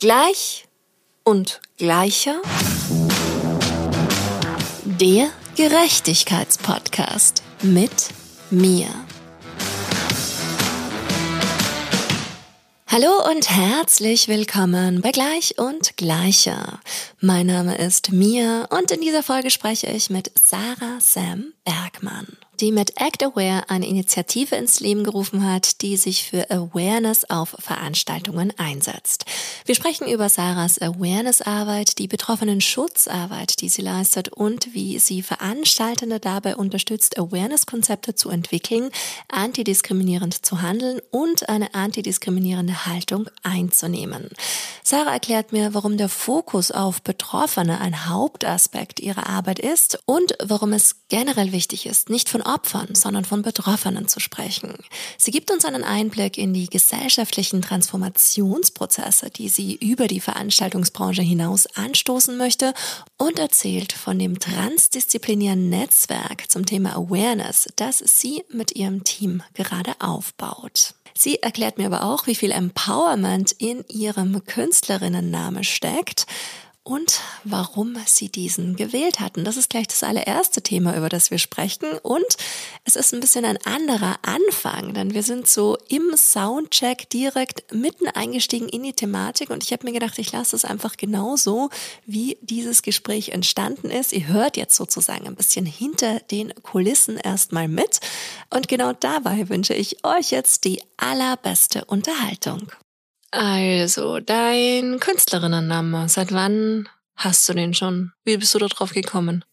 Gleich und gleicher. Der Gerechtigkeitspodcast mit mir. Hallo und herzlich willkommen bei Gleich und Gleicher. Mein Name ist Mia und in dieser Folge spreche ich mit Sarah Sam Bergmann die mit Act Aware eine Initiative ins Leben gerufen hat, die sich für Awareness auf Veranstaltungen einsetzt. Wir sprechen über Sarahs Awareness-Arbeit, die betroffenen Schutzarbeit, die sie leistet und wie sie Veranstaltende dabei unterstützt, Awareness-Konzepte zu entwickeln, antidiskriminierend zu handeln und eine antidiskriminierende Haltung einzunehmen. Sarah erklärt mir, warum der Fokus auf Betroffene ein Hauptaspekt ihrer Arbeit ist und warum es generell wichtig ist, nicht von Opfern, sondern von Betroffenen zu sprechen. Sie gibt uns einen Einblick in die gesellschaftlichen Transformationsprozesse, die sie über die Veranstaltungsbranche hinaus anstoßen möchte und erzählt von dem transdisziplinären Netzwerk zum Thema Awareness, das sie mit ihrem Team gerade aufbaut. Sie erklärt mir aber auch, wie viel Empowerment in ihrem Künstlerinnenname steckt und warum sie diesen gewählt hatten. Das ist gleich das allererste Thema, über das wir sprechen. Und es ist ein bisschen ein anderer Anfang, denn wir sind so im Soundcheck direkt mitten eingestiegen in die Thematik und ich habe mir gedacht, ich lasse es einfach genauso, wie dieses Gespräch entstanden ist. Ihr hört jetzt sozusagen ein bisschen hinter den Kulissen erstmal mit und genau dabei wünsche ich euch jetzt die allerbeste Unterhaltung. Also, dein Künstlerinnenname, seit wann hast du den schon? Wie bist du da drauf gekommen?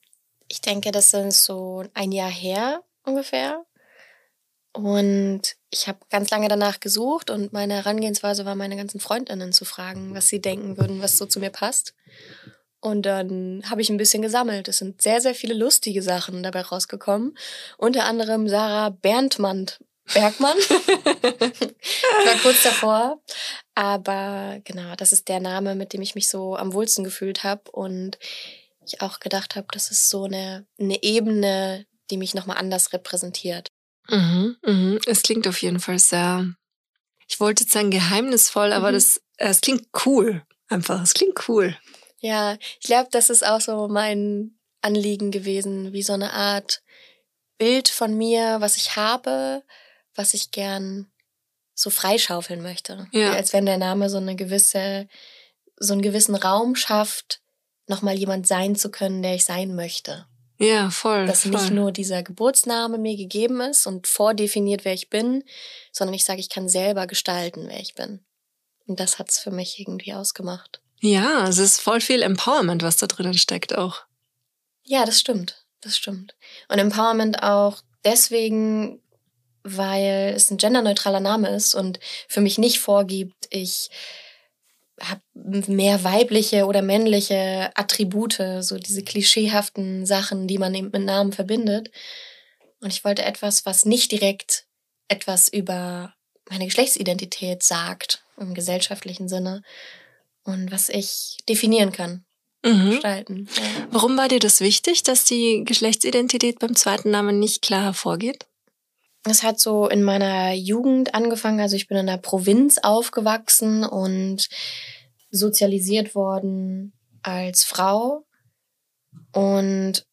Ich denke, das sind so ein Jahr her ungefähr. Und ich habe ganz lange danach gesucht und meine Herangehensweise war, meine ganzen Freundinnen zu fragen, was sie denken würden, was so zu mir passt. Und dann habe ich ein bisschen gesammelt. Es sind sehr, sehr viele lustige Sachen dabei rausgekommen. Unter anderem Sarah Berndmann Bergmann. ich war kurz davor. Aber genau, das ist der Name, mit dem ich mich so am wohlsten gefühlt habe. Und ich auch gedacht habe, das ist so eine, eine Ebene, die mich nochmal anders repräsentiert. Mhm, mhm. Es klingt auf jeden Fall sehr, ich wollte sagen geheimnisvoll, aber mhm. das, es klingt cool. Einfach, es klingt cool. Ja, ich glaube, das ist auch so mein Anliegen gewesen, wie so eine Art Bild von mir, was ich habe, was ich gern so freischaufeln möchte. Ja. Als wenn der Name so eine gewisse, so einen gewissen Raum schafft, nochmal jemand sein zu können, der ich sein möchte. Ja, voll. Dass voll. nicht nur dieser Geburtsname mir gegeben ist und vordefiniert, wer ich bin, sondern ich sage, ich kann selber gestalten, wer ich bin. Und das hat's für mich irgendwie ausgemacht. Ja, es ist voll viel Empowerment, was da drinnen steckt auch. Ja, das stimmt. Das stimmt. Und Empowerment auch deswegen, weil es ein genderneutraler Name ist und für mich nicht vorgibt, ich habe mehr weibliche oder männliche Attribute, so diese klischeehaften Sachen, die man eben mit Namen verbindet. Und ich wollte etwas, was nicht direkt etwas über meine Geschlechtsidentität sagt, im gesellschaftlichen Sinne, und was ich definieren kann. Mhm. Gestalten. Ja. Warum war dir das wichtig, dass die Geschlechtsidentität beim zweiten Namen nicht klar hervorgeht? Es hat so in meiner Jugend angefangen. Also ich bin in der Provinz aufgewachsen und sozialisiert worden als Frau. Und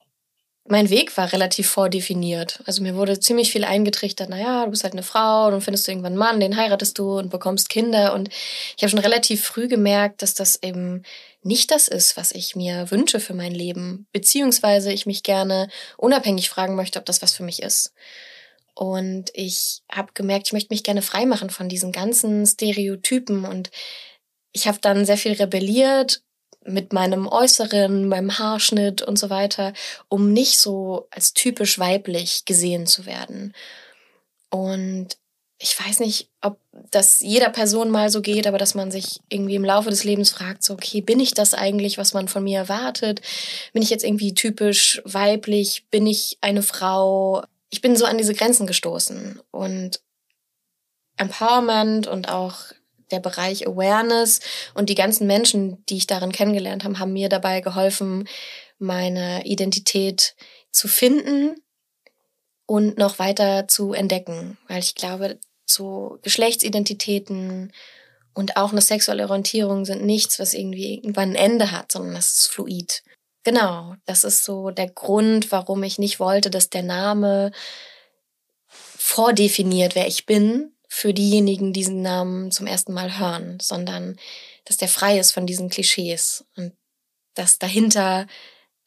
mein Weg war relativ vordefiniert. Also mir wurde ziemlich viel eingetrichtert, naja, du bist halt eine Frau, dann findest du irgendwann einen Mann, den heiratest du und bekommst Kinder. Und ich habe schon relativ früh gemerkt, dass das eben nicht das ist, was ich mir wünsche für mein Leben. Beziehungsweise ich mich gerne unabhängig fragen möchte, ob das was für mich ist. Und ich habe gemerkt, ich möchte mich gerne freimachen von diesen ganzen Stereotypen. Und ich habe dann sehr viel rebelliert mit meinem Äußeren, meinem Haarschnitt und so weiter, um nicht so als typisch weiblich gesehen zu werden. Und ich weiß nicht, ob das jeder Person mal so geht, aber dass man sich irgendwie im Laufe des Lebens fragt, so, okay, bin ich das eigentlich, was man von mir erwartet? Bin ich jetzt irgendwie typisch weiblich? Bin ich eine Frau? Ich bin so an diese Grenzen gestoßen und Empowerment und auch der Bereich Awareness und die ganzen Menschen, die ich darin kennengelernt habe, haben mir dabei geholfen, meine Identität zu finden und noch weiter zu entdecken, weil ich glaube, so Geschlechtsidentitäten und auch eine sexuelle Orientierung sind nichts, was irgendwie irgendwann ein Ende hat, sondern das ist fluid. Genau, das ist so der Grund, warum ich nicht wollte, dass der Name vordefiniert, wer ich bin, für diejenigen, die diesen Namen zum ersten Mal hören, sondern dass der frei ist von diesen Klischees und dass dahinter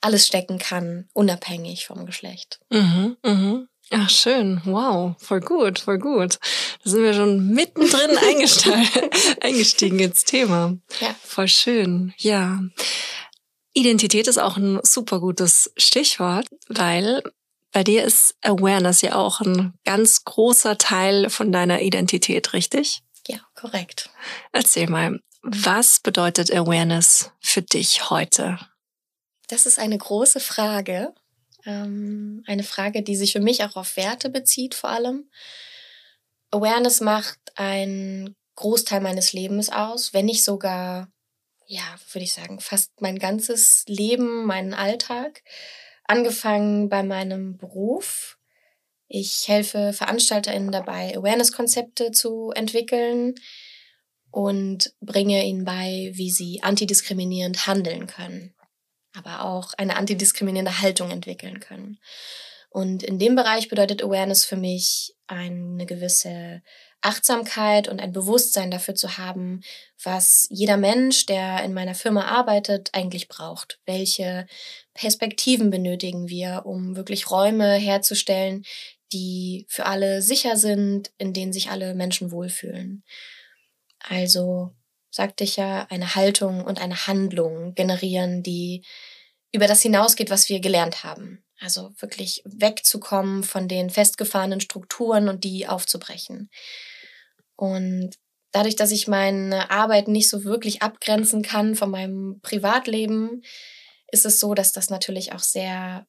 alles stecken kann, unabhängig vom Geschlecht. Mhm, mhm. Ach, schön. Wow. Voll gut, voll gut. Da sind wir schon mittendrin eingestiegen ins Thema. Ja. Voll schön. Ja. Identität ist auch ein super gutes Stichwort, weil bei dir ist Awareness ja auch ein ganz großer Teil von deiner Identität, richtig? Ja, korrekt. Erzähl mal, was bedeutet Awareness für dich heute? Das ist eine große Frage. Ähm, eine Frage, die sich für mich auch auf Werte bezieht, vor allem. Awareness macht einen Großteil meines Lebens aus, wenn nicht sogar, ja, würde ich sagen, fast mein ganzes Leben, meinen Alltag. Angefangen bei meinem Beruf. Ich helfe VeranstalterInnen dabei, Awareness-Konzepte zu entwickeln und bringe ihnen bei, wie sie antidiskriminierend handeln können, aber auch eine antidiskriminierende Haltung entwickeln können. Und in dem Bereich bedeutet Awareness für mich eine gewisse Achtsamkeit und ein Bewusstsein dafür zu haben, was jeder Mensch, der in meiner Firma arbeitet, eigentlich braucht. Welche Perspektiven benötigen wir, um wirklich Räume herzustellen, die für alle sicher sind, in denen sich alle Menschen wohlfühlen. Also, sagte ich ja, eine Haltung und eine Handlung generieren, die über das hinausgeht, was wir gelernt haben. Also wirklich wegzukommen von den festgefahrenen Strukturen und die aufzubrechen. Und dadurch, dass ich meine Arbeit nicht so wirklich abgrenzen kann von meinem Privatleben, ist es so, dass das natürlich auch sehr,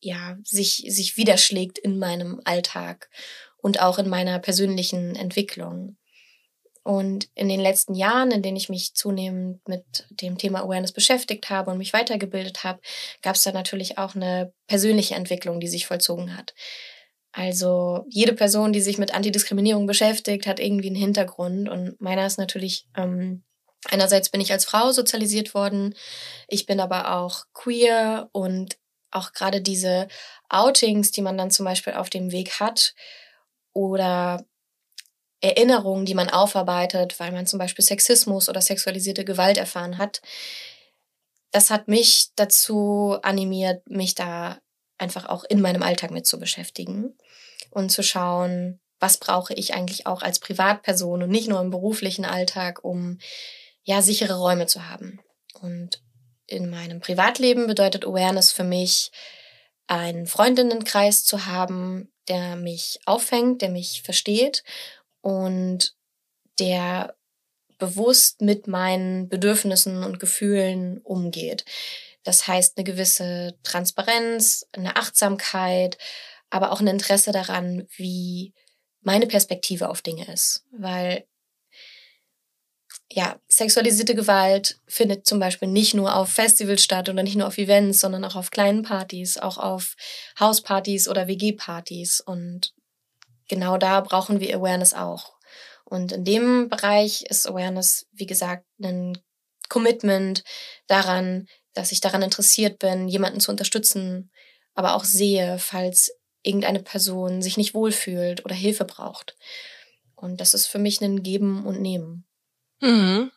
ja, sich, sich widerschlägt in meinem Alltag und auch in meiner persönlichen Entwicklung. Und in den letzten Jahren, in denen ich mich zunehmend mit dem Thema Awareness beschäftigt habe und mich weitergebildet habe, gab es da natürlich auch eine persönliche Entwicklung, die sich vollzogen hat. Also jede Person, die sich mit Antidiskriminierung beschäftigt, hat irgendwie einen Hintergrund. Und meiner ist natürlich, ähm, einerseits bin ich als Frau sozialisiert worden, ich bin aber auch queer und auch gerade diese Outings, die man dann zum Beispiel auf dem Weg hat oder Erinnerungen, die man aufarbeitet, weil man zum Beispiel Sexismus oder sexualisierte Gewalt erfahren hat. Das hat mich dazu animiert, mich da einfach auch in meinem Alltag mit zu beschäftigen und zu schauen, was brauche ich eigentlich auch als Privatperson und nicht nur im beruflichen Alltag, um ja sichere Räume zu haben. Und in meinem Privatleben bedeutet Awareness für mich, einen Freundinnenkreis zu haben, der mich auffängt, der mich versteht und der bewusst mit meinen Bedürfnissen und Gefühlen umgeht. Das heißt eine gewisse Transparenz, eine Achtsamkeit, aber auch ein Interesse daran, wie meine Perspektive auf Dinge ist. Weil ja, sexualisierte Gewalt findet zum Beispiel nicht nur auf Festivals statt oder nicht nur auf Events, sondern auch auf kleinen Partys, auch auf Hauspartys oder WG-Partys. Und genau da brauchen wir Awareness auch. Und in dem Bereich ist Awareness, wie gesagt, ein Commitment daran, dass ich daran interessiert bin, jemanden zu unterstützen, aber auch sehe, falls irgendeine Person sich nicht wohlfühlt oder Hilfe braucht. Und das ist für mich ein Geben und Nehmen. Mhm.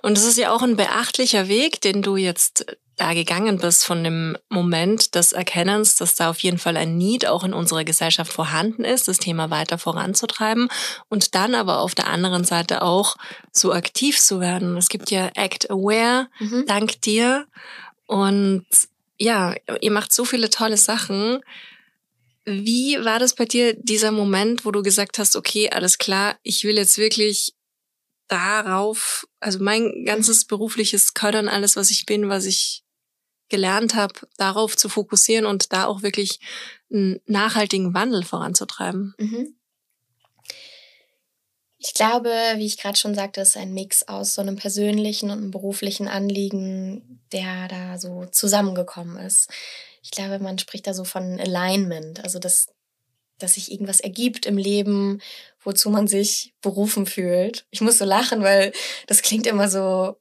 Und es ist ja auch ein beachtlicher Weg, den du jetzt da gegangen bist von dem Moment des Erkennens, dass da auf jeden Fall ein Need auch in unserer Gesellschaft vorhanden ist, das Thema weiter voranzutreiben und dann aber auf der anderen Seite auch so aktiv zu werden. Es gibt ja Act Aware, mhm. dank dir. Und ja, ihr macht so viele tolle Sachen. Wie war das bei dir, dieser Moment, wo du gesagt hast, okay, alles klar, ich will jetzt wirklich darauf, also mein ganzes berufliches Können, alles, was ich bin, was ich gelernt habe, darauf zu fokussieren und da auch wirklich einen nachhaltigen Wandel voranzutreiben. Mhm. Ich glaube, wie ich gerade schon sagte, ist ein Mix aus so einem persönlichen und einem beruflichen Anliegen, der da so zusammengekommen ist. Ich glaube, man spricht da so von Alignment, also dass, dass sich irgendwas ergibt im Leben, wozu man sich berufen fühlt. Ich muss so lachen, weil das klingt immer so,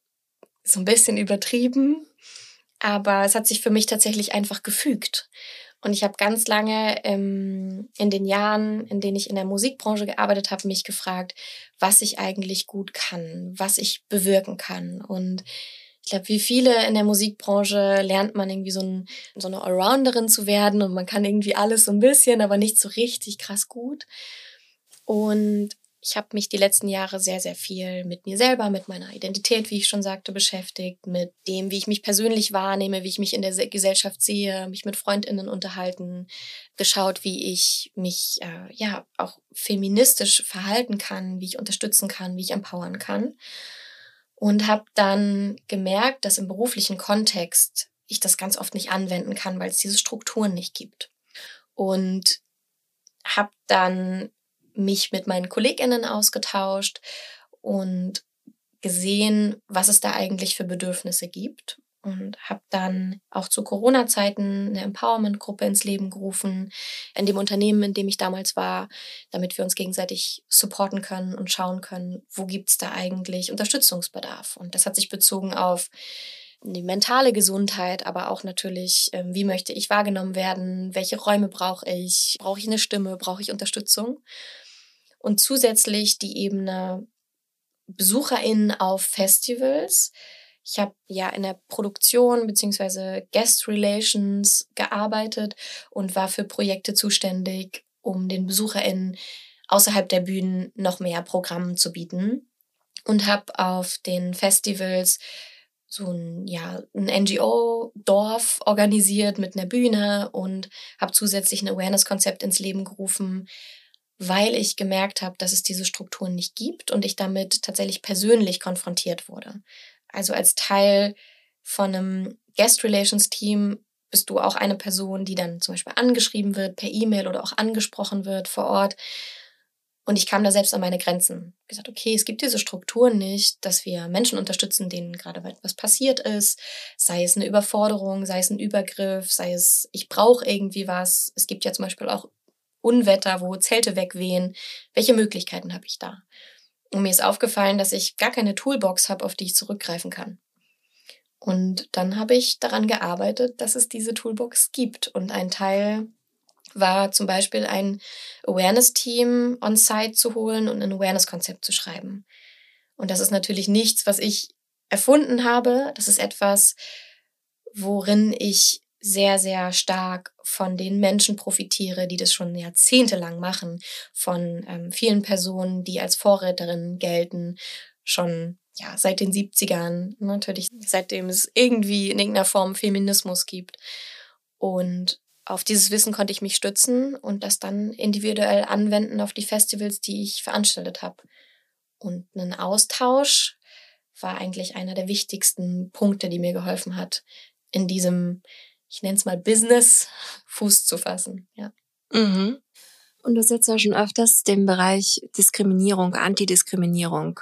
so ein bisschen übertrieben. Aber es hat sich für mich tatsächlich einfach gefügt. Und ich habe ganz lange ähm, in den Jahren, in denen ich in der Musikbranche gearbeitet habe, mich gefragt, was ich eigentlich gut kann, was ich bewirken kann. Und ich glaube, wie viele in der Musikbranche lernt man irgendwie so, ein, so eine Allrounderin zu werden und man kann irgendwie alles so ein bisschen, aber nicht so richtig krass gut. Und ich habe mich die letzten Jahre sehr, sehr viel mit mir selber, mit meiner Identität, wie ich schon sagte, beschäftigt, mit dem, wie ich mich persönlich wahrnehme, wie ich mich in der Gesellschaft sehe, mich mit Freundinnen unterhalten, geschaut, wie ich mich äh, ja auch feministisch verhalten kann, wie ich unterstützen kann, wie ich empowern kann. Und habe dann gemerkt, dass im beruflichen Kontext ich das ganz oft nicht anwenden kann, weil es diese Strukturen nicht gibt. Und habe dann mich mit meinen KollegInnen ausgetauscht und gesehen, was es da eigentlich für Bedürfnisse gibt und habe dann auch zu Corona-Zeiten eine Empowerment-Gruppe ins Leben gerufen, in dem Unternehmen, in dem ich damals war, damit wir uns gegenseitig supporten können und schauen können, wo gibt's da eigentlich Unterstützungsbedarf. Und das hat sich bezogen auf die mentale Gesundheit, aber auch natürlich, ähm, wie möchte ich wahrgenommen werden, welche Räume brauche ich, brauche ich eine Stimme, brauche ich Unterstützung. Und zusätzlich die Ebene BesucherInnen auf Festivals. Ich habe ja in der Produktion beziehungsweise Guest Relations gearbeitet und war für Projekte zuständig, um den BesucherInnen außerhalb der Bühnen noch mehr Programm zu bieten. Und habe auf den Festivals so ein, ja, ein NGO-Dorf organisiert mit einer Bühne und habe zusätzlich ein Awareness-Konzept ins Leben gerufen, weil ich gemerkt habe, dass es diese Strukturen nicht gibt und ich damit tatsächlich persönlich konfrontiert wurde. Also als Teil von einem Guest Relations Team bist du auch eine Person, die dann zum Beispiel angeschrieben wird per E-Mail oder auch angesprochen wird vor Ort. Und ich kam da selbst an meine Grenzen. Ich gesagt, okay, es gibt diese Strukturen nicht, dass wir Menschen unterstützen, denen gerade etwas passiert ist, sei es eine Überforderung, sei es ein Übergriff, sei es, ich brauche irgendwie was. Es gibt ja zum Beispiel auch Unwetter, wo Zelte wegwehen. Welche Möglichkeiten habe ich da? Und mir ist aufgefallen, dass ich gar keine Toolbox habe, auf die ich zurückgreifen kann. Und dann habe ich daran gearbeitet, dass es diese Toolbox gibt. Und ein Teil war zum Beispiel ein Awareness-Team on-site zu holen und ein Awareness-Konzept zu schreiben. Und das ist natürlich nichts, was ich erfunden habe. Das ist etwas, worin ich sehr, sehr stark von den Menschen profitiere, die das schon jahrzehntelang machen, von ähm, vielen Personen, die als Vorräterinnen gelten, schon ja, seit den 70ern, natürlich seitdem es irgendwie in irgendeiner Form Feminismus gibt. Und auf dieses Wissen konnte ich mich stützen und das dann individuell anwenden auf die Festivals, die ich veranstaltet habe. Und ein Austausch war eigentlich einer der wichtigsten Punkte, die mir geholfen hat, in diesem ich nenne es mal Business, Fuß zu fassen. Ja. Mhm. Und du hast jetzt ja schon öfters den Bereich Diskriminierung, Antidiskriminierung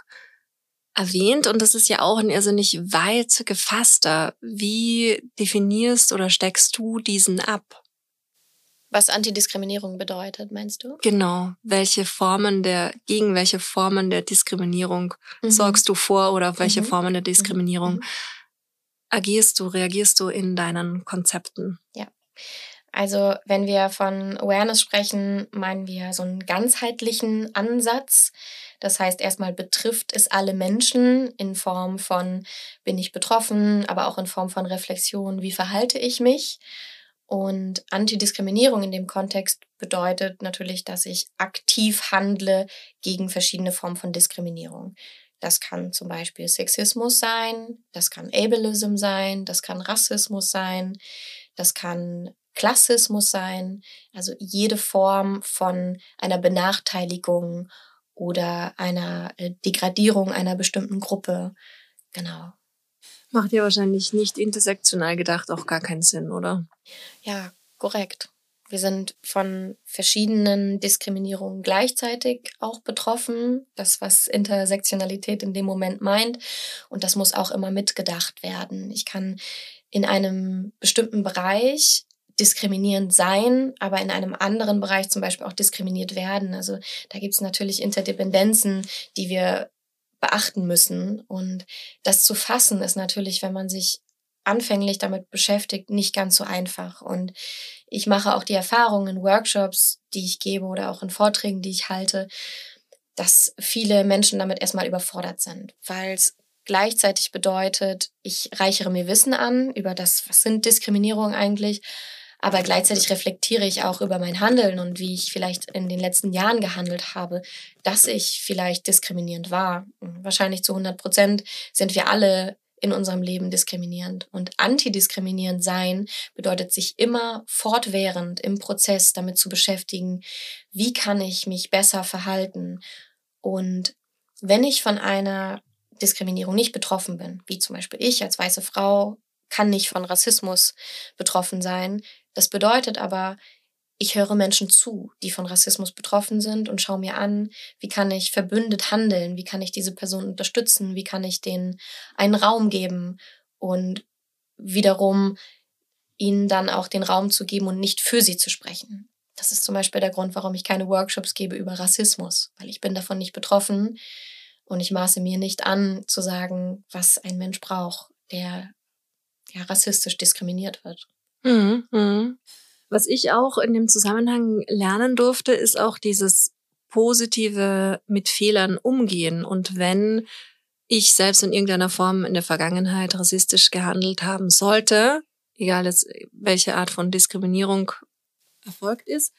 erwähnt und das ist ja auch ein irrsinnig weit gefasster. Wie definierst oder steckst du diesen ab? Was Antidiskriminierung bedeutet, meinst du? Genau. Welche Formen der, gegen welche Formen der Diskriminierung mhm. sorgst du vor oder auf welche mhm. Formen der Diskriminierung mhm agierst du, reagierst du in deinen Konzepten? Ja. Also wenn wir von Awareness sprechen, meinen wir so einen ganzheitlichen Ansatz. Das heißt, erstmal betrifft es alle Menschen in Form von, bin ich betroffen, aber auch in Form von Reflexion, wie verhalte ich mich. Und Antidiskriminierung in dem Kontext bedeutet natürlich, dass ich aktiv handle gegen verschiedene Formen von Diskriminierung. Das kann zum Beispiel Sexismus sein, das kann Ableism sein, das kann Rassismus sein, das kann Klassismus sein, also jede Form von einer Benachteiligung oder einer äh, Degradierung einer bestimmten Gruppe. Genau. Macht ja wahrscheinlich nicht intersektional gedacht auch gar keinen Sinn, oder? Ja, korrekt. Wir sind von verschiedenen Diskriminierungen gleichzeitig auch betroffen. Das, was Intersektionalität in dem Moment meint. Und das muss auch immer mitgedacht werden. Ich kann in einem bestimmten Bereich diskriminierend sein, aber in einem anderen Bereich zum Beispiel auch diskriminiert werden. Also da gibt es natürlich Interdependenzen, die wir beachten müssen. Und das zu fassen ist natürlich, wenn man sich anfänglich damit beschäftigt, nicht ganz so einfach. Und ich mache auch die Erfahrung in Workshops, die ich gebe oder auch in Vorträgen, die ich halte, dass viele Menschen damit erstmal überfordert sind, weil es gleichzeitig bedeutet, ich reichere mir Wissen an über das, was sind Diskriminierungen eigentlich, aber gleichzeitig reflektiere ich auch über mein Handeln und wie ich vielleicht in den letzten Jahren gehandelt habe, dass ich vielleicht diskriminierend war. Wahrscheinlich zu 100 Prozent sind wir alle in unserem Leben diskriminierend. Und antidiskriminierend sein bedeutet sich immer fortwährend im Prozess damit zu beschäftigen, wie kann ich mich besser verhalten. Und wenn ich von einer Diskriminierung nicht betroffen bin, wie zum Beispiel ich als weiße Frau kann nicht von Rassismus betroffen sein. Das bedeutet aber, ich höre Menschen zu, die von Rassismus betroffen sind und schaue mir an, wie kann ich verbündet handeln, wie kann ich diese Person unterstützen, wie kann ich denen einen Raum geben und wiederum ihnen dann auch den Raum zu geben und nicht für sie zu sprechen. Das ist zum Beispiel der Grund, warum ich keine Workshops gebe über Rassismus, weil ich bin davon nicht betroffen und ich maße mir nicht an zu sagen, was ein Mensch braucht, der ja, rassistisch diskriminiert wird. Mhm, mh. Was ich auch in dem Zusammenhang lernen durfte, ist auch dieses positive mit Fehlern umgehen. Und wenn ich selbst in irgendeiner Form in der Vergangenheit rassistisch gehandelt haben sollte, egal jetzt welche Art von Diskriminierung erfolgt ist,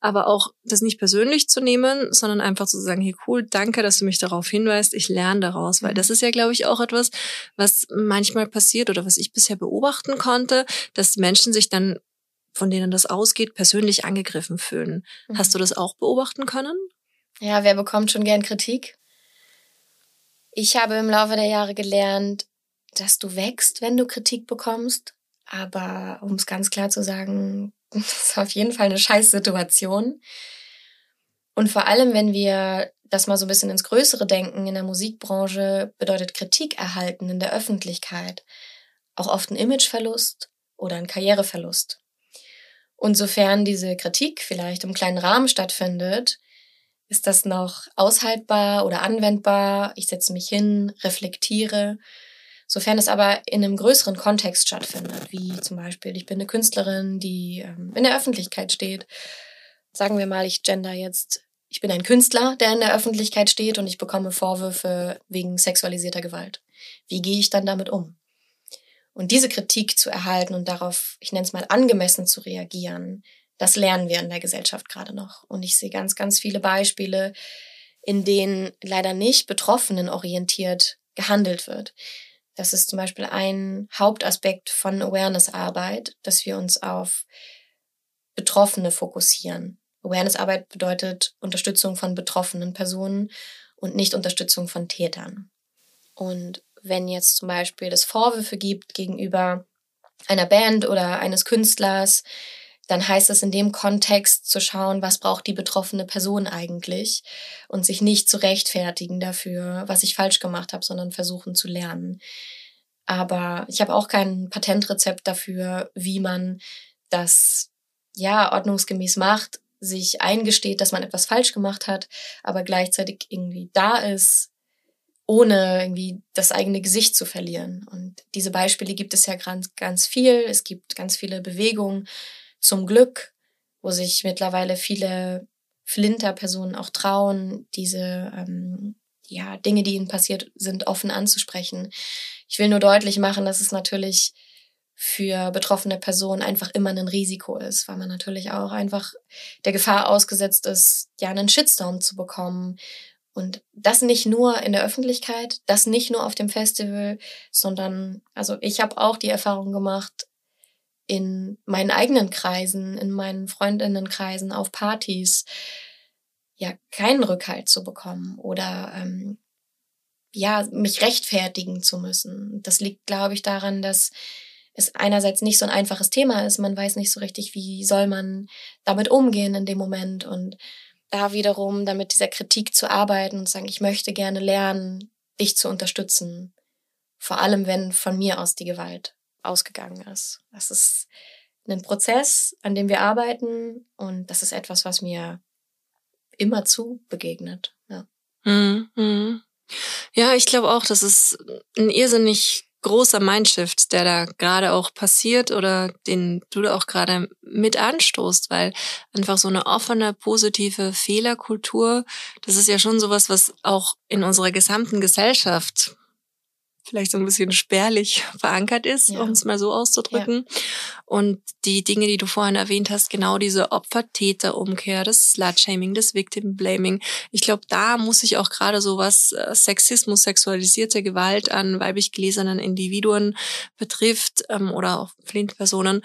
aber auch das nicht persönlich zu nehmen, sondern einfach zu sagen, hey cool, danke, dass du mich darauf hinweist, ich lerne daraus, weil mhm. das ist ja, glaube ich, auch etwas, was manchmal passiert oder was ich bisher beobachten konnte, dass Menschen sich dann, von denen das ausgeht, persönlich angegriffen fühlen. Mhm. Hast du das auch beobachten können? Ja, wer bekommt schon gern Kritik? Ich habe im Laufe der Jahre gelernt, dass du wächst, wenn du Kritik bekommst. Aber um es ganz klar zu sagen, das ist auf jeden Fall eine Scheißsituation. Und vor allem, wenn wir das mal so ein bisschen ins Größere denken, in der Musikbranche bedeutet Kritik erhalten in der Öffentlichkeit auch oft ein Imageverlust oder ein Karriereverlust. Und sofern diese Kritik vielleicht im kleinen Rahmen stattfindet, ist das noch aushaltbar oder anwendbar. Ich setze mich hin, reflektiere Sofern es aber in einem größeren Kontext stattfindet, wie zum Beispiel, ich bin eine Künstlerin, die ähm, in der Öffentlichkeit steht. Sagen wir mal, ich gender jetzt, ich bin ein Künstler, der in der Öffentlichkeit steht und ich bekomme Vorwürfe wegen sexualisierter Gewalt. Wie gehe ich dann damit um? Und diese Kritik zu erhalten und darauf, ich nenne es mal, angemessen zu reagieren, das lernen wir in der Gesellschaft gerade noch. Und ich sehe ganz, ganz viele Beispiele, in denen leider nicht betroffenen orientiert gehandelt wird. Das ist zum Beispiel ein Hauptaspekt von Awareness-Arbeit, dass wir uns auf Betroffene fokussieren. Awareness-Arbeit bedeutet Unterstützung von betroffenen Personen und nicht Unterstützung von Tätern. Und wenn jetzt zum Beispiel es Vorwürfe gibt gegenüber einer Band oder eines Künstlers, dann heißt es in dem Kontext zu schauen, was braucht die betroffene Person eigentlich und sich nicht zu rechtfertigen dafür, was ich falsch gemacht habe, sondern versuchen zu lernen. Aber ich habe auch kein Patentrezept dafür, wie man das ja ordnungsgemäß macht, sich eingesteht, dass man etwas falsch gemacht hat, aber gleichzeitig irgendwie da ist, ohne irgendwie das eigene Gesicht zu verlieren. Und diese Beispiele gibt es ja ganz, ganz viel. Es gibt ganz viele Bewegungen, zum Glück, wo sich mittlerweile viele Flinter-Personen auch trauen, diese ähm, ja, Dinge, die ihnen passiert sind, offen anzusprechen. Ich will nur deutlich machen, dass es natürlich für betroffene Personen einfach immer ein Risiko ist, weil man natürlich auch einfach der Gefahr ausgesetzt ist, ja, einen Shitstorm zu bekommen. Und das nicht nur in der Öffentlichkeit, das nicht nur auf dem Festival, sondern, also ich habe auch die Erfahrung gemacht, in meinen eigenen Kreisen, in meinen Freundinnenkreisen, auf Partys, ja, keinen Rückhalt zu bekommen oder ähm, ja, mich rechtfertigen zu müssen. Das liegt, glaube ich, daran, dass es einerseits nicht so ein einfaches Thema ist. Man weiß nicht so richtig, wie soll man damit umgehen in dem Moment und da wiederum damit dieser Kritik zu arbeiten und sagen, ich möchte gerne lernen, dich zu unterstützen. Vor allem, wenn von mir aus die Gewalt ausgegangen ist. Das ist ein Prozess, an dem wir arbeiten und das ist etwas, was mir immer zu begegnet. Ja, mhm. ja ich glaube auch, das ist ein irrsinnig großer Mindshift, der da gerade auch passiert oder den du da auch gerade mit anstoßt, weil einfach so eine offene, positive Fehlerkultur, das ist ja schon sowas, was auch in unserer gesamten Gesellschaft vielleicht so ein bisschen spärlich verankert ist, ja. um es mal so auszudrücken. Ja. Und die Dinge, die du vorhin erwähnt hast, genau diese Opfer-Täter-Umkehr, das Slut-Shaming, das Victim-Blaming. Ich glaube, da muss ich auch gerade so was äh, Sexismus, sexualisierte Gewalt an weiblich gelesenen Individuen betrifft ähm, oder auch Flint-Personen,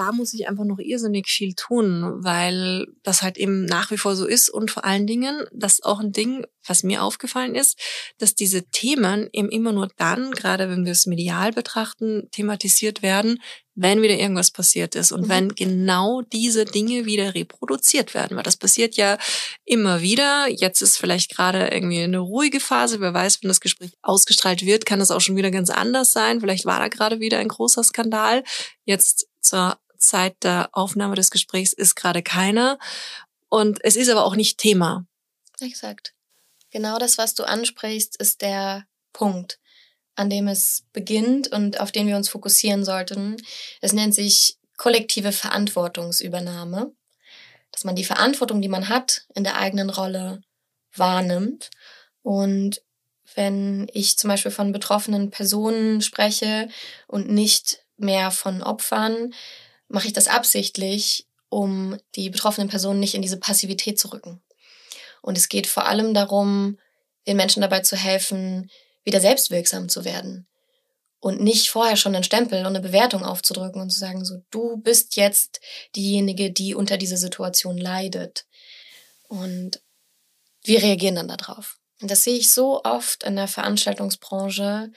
da muss ich einfach noch irrsinnig viel tun, weil das halt eben nach wie vor so ist und vor allen Dingen, das ist auch ein Ding, was mir aufgefallen ist, dass diese Themen eben immer nur dann, gerade wenn wir es medial betrachten, thematisiert werden, wenn wieder irgendwas passiert ist und mhm. wenn genau diese Dinge wieder reproduziert werden, weil das passiert ja immer wieder. Jetzt ist vielleicht gerade irgendwie eine ruhige Phase. Wer weiß, wenn das Gespräch ausgestrahlt wird, kann es auch schon wieder ganz anders sein. Vielleicht war da gerade wieder ein großer Skandal. Jetzt zur Zeit der Aufnahme des Gesprächs ist gerade keiner. Und es ist aber auch nicht Thema. Exakt. Genau das, was du ansprichst, ist der Punkt, an dem es beginnt und auf den wir uns fokussieren sollten. Es nennt sich kollektive Verantwortungsübernahme. Dass man die Verantwortung, die man hat, in der eigenen Rolle wahrnimmt. Und wenn ich zum Beispiel von betroffenen Personen spreche und nicht mehr von Opfern, mache ich das absichtlich, um die betroffenen Personen nicht in diese Passivität zu rücken. Und es geht vor allem darum, den Menschen dabei zu helfen, wieder selbstwirksam zu werden. Und nicht vorher schon einen Stempel und eine Bewertung aufzudrücken und zu sagen, so, du bist jetzt diejenige, die unter dieser Situation leidet. Und wir reagieren dann darauf. Und das sehe ich so oft in der Veranstaltungsbranche,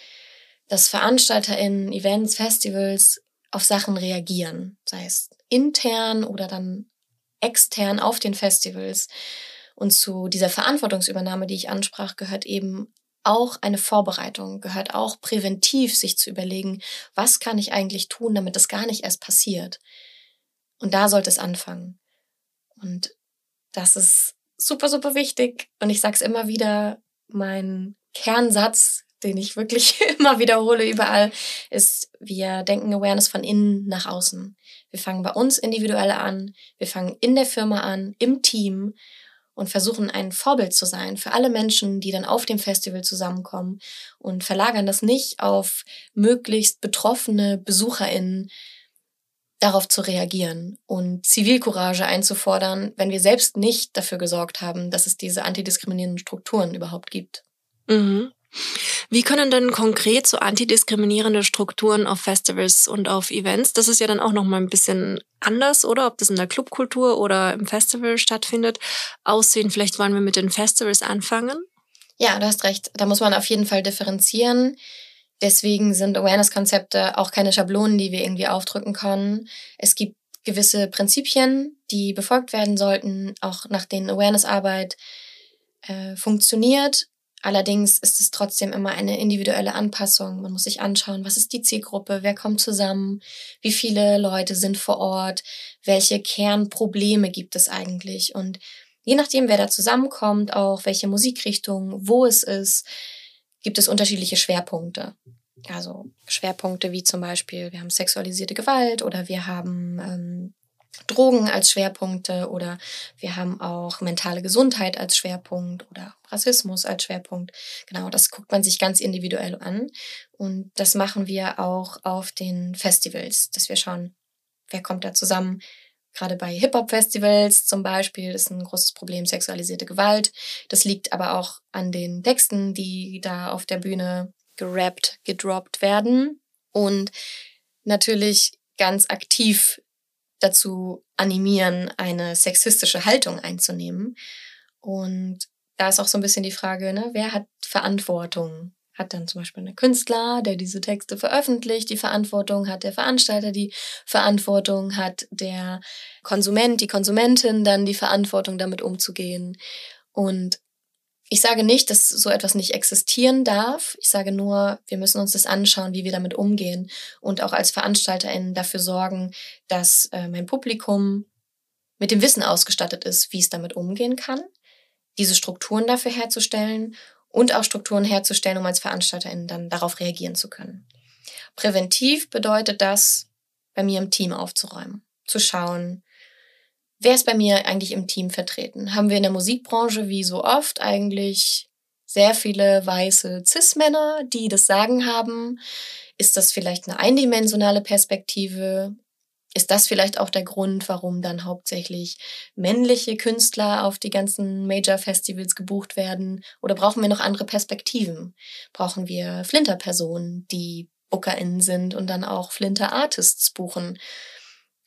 dass VeranstalterInnen, Events, Festivals auf Sachen reagieren, sei es intern oder dann extern auf den Festivals. Und zu dieser Verantwortungsübernahme, die ich ansprach, gehört eben auch eine Vorbereitung, gehört auch präventiv sich zu überlegen, was kann ich eigentlich tun, damit das gar nicht erst passiert. Und da sollte es anfangen. Und das ist super, super wichtig. Und ich sage es immer wieder, mein Kernsatz den ich wirklich immer wiederhole überall, ist, wir denken Awareness von innen nach außen. Wir fangen bei uns individuell an, wir fangen in der Firma an, im Team und versuchen ein Vorbild zu sein für alle Menschen, die dann auf dem Festival zusammenkommen und verlagern das nicht auf möglichst betroffene BesucherInnen, darauf zu reagieren und Zivilcourage einzufordern, wenn wir selbst nicht dafür gesorgt haben, dass es diese antidiskriminierenden Strukturen überhaupt gibt. Mhm. Wie können denn konkret so antidiskriminierende Strukturen auf Festivals und auf Events, das ist ja dann auch noch mal ein bisschen anders, oder ob das in der Clubkultur oder im Festival stattfindet, aussehen? Vielleicht wollen wir mit den Festivals anfangen. Ja, du hast recht. Da muss man auf jeden Fall differenzieren. Deswegen sind Awareness-Konzepte auch keine Schablonen, die wir irgendwie aufdrücken können. Es gibt gewisse Prinzipien, die befolgt werden sollten, auch nach denen Awareness-Arbeit äh, funktioniert. Allerdings ist es trotzdem immer eine individuelle Anpassung. Man muss sich anschauen, was ist die Zielgruppe, wer kommt zusammen, wie viele Leute sind vor Ort, welche Kernprobleme gibt es eigentlich. Und je nachdem, wer da zusammenkommt, auch welche Musikrichtung, wo es ist, gibt es unterschiedliche Schwerpunkte. Also Schwerpunkte wie zum Beispiel, wir haben sexualisierte Gewalt oder wir haben ähm, Drogen als Schwerpunkte oder wir haben auch mentale Gesundheit als Schwerpunkt oder Rassismus als Schwerpunkt. Genau, das guckt man sich ganz individuell an. Und das machen wir auch auf den Festivals, dass wir schauen, wer kommt da zusammen. Gerade bei Hip-Hop-Festivals zum Beispiel ist ein großes Problem sexualisierte Gewalt. Das liegt aber auch an den Texten, die da auf der Bühne gerappt, gedroppt werden. Und natürlich ganz aktiv dazu animieren, eine sexistische Haltung einzunehmen. Und da ist auch so ein bisschen die Frage, ne, wer hat Verantwortung? Hat dann zum Beispiel ein Künstler, der diese Texte veröffentlicht, die Verantwortung, hat der Veranstalter die Verantwortung, hat der Konsument, die Konsumentin dann die Verantwortung, damit umzugehen. Und Ich sage nicht, dass so etwas nicht existieren darf. Ich sage nur, wir müssen uns das anschauen, wie wir damit umgehen und auch als VeranstalterInnen dafür sorgen, dass äh, mein Publikum mit dem Wissen ausgestattet ist, wie es damit umgehen kann, diese Strukturen dafür herzustellen und auch Strukturen herzustellen, um als VeranstalterInnen dann darauf reagieren zu können. Präventiv bedeutet das, bei mir im Team aufzuräumen, zu schauen, wer ist bei mir eigentlich im Team vertreten? Haben wir in der Musikbranche wie so oft eigentlich sehr viele weiße Cis-Männer, die das Sagen haben? Ist das vielleicht eine eindimensionale Perspektive? Ist das vielleicht auch der Grund, warum dann hauptsächlich männliche Künstler auf die ganzen Major-Festivals gebucht werden? Oder brauchen wir noch andere Perspektiven? Brauchen wir Flinter-Personen, die BookerInnen sind und dann auch Flinter-Artists buchen?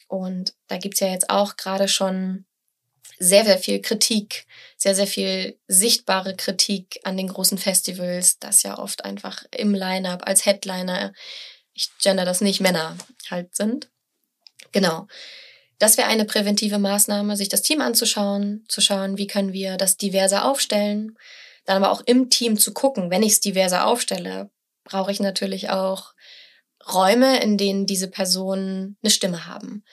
Und da gibt's ja jetzt auch gerade schon sehr, sehr viel Kritik, sehr, sehr viel sichtbare Kritik an den großen Festivals, das ja oft einfach im Line-up als Headliner, ich gender das nicht, Männer halt sind. Genau. Das wäre eine präventive Maßnahme, sich das Team anzuschauen, zu schauen, wie können wir das diverser aufstellen. Dann aber auch im Team zu gucken, wenn ich es diverser aufstelle, brauche ich natürlich auch Räume, in denen diese Personen eine Stimme haben.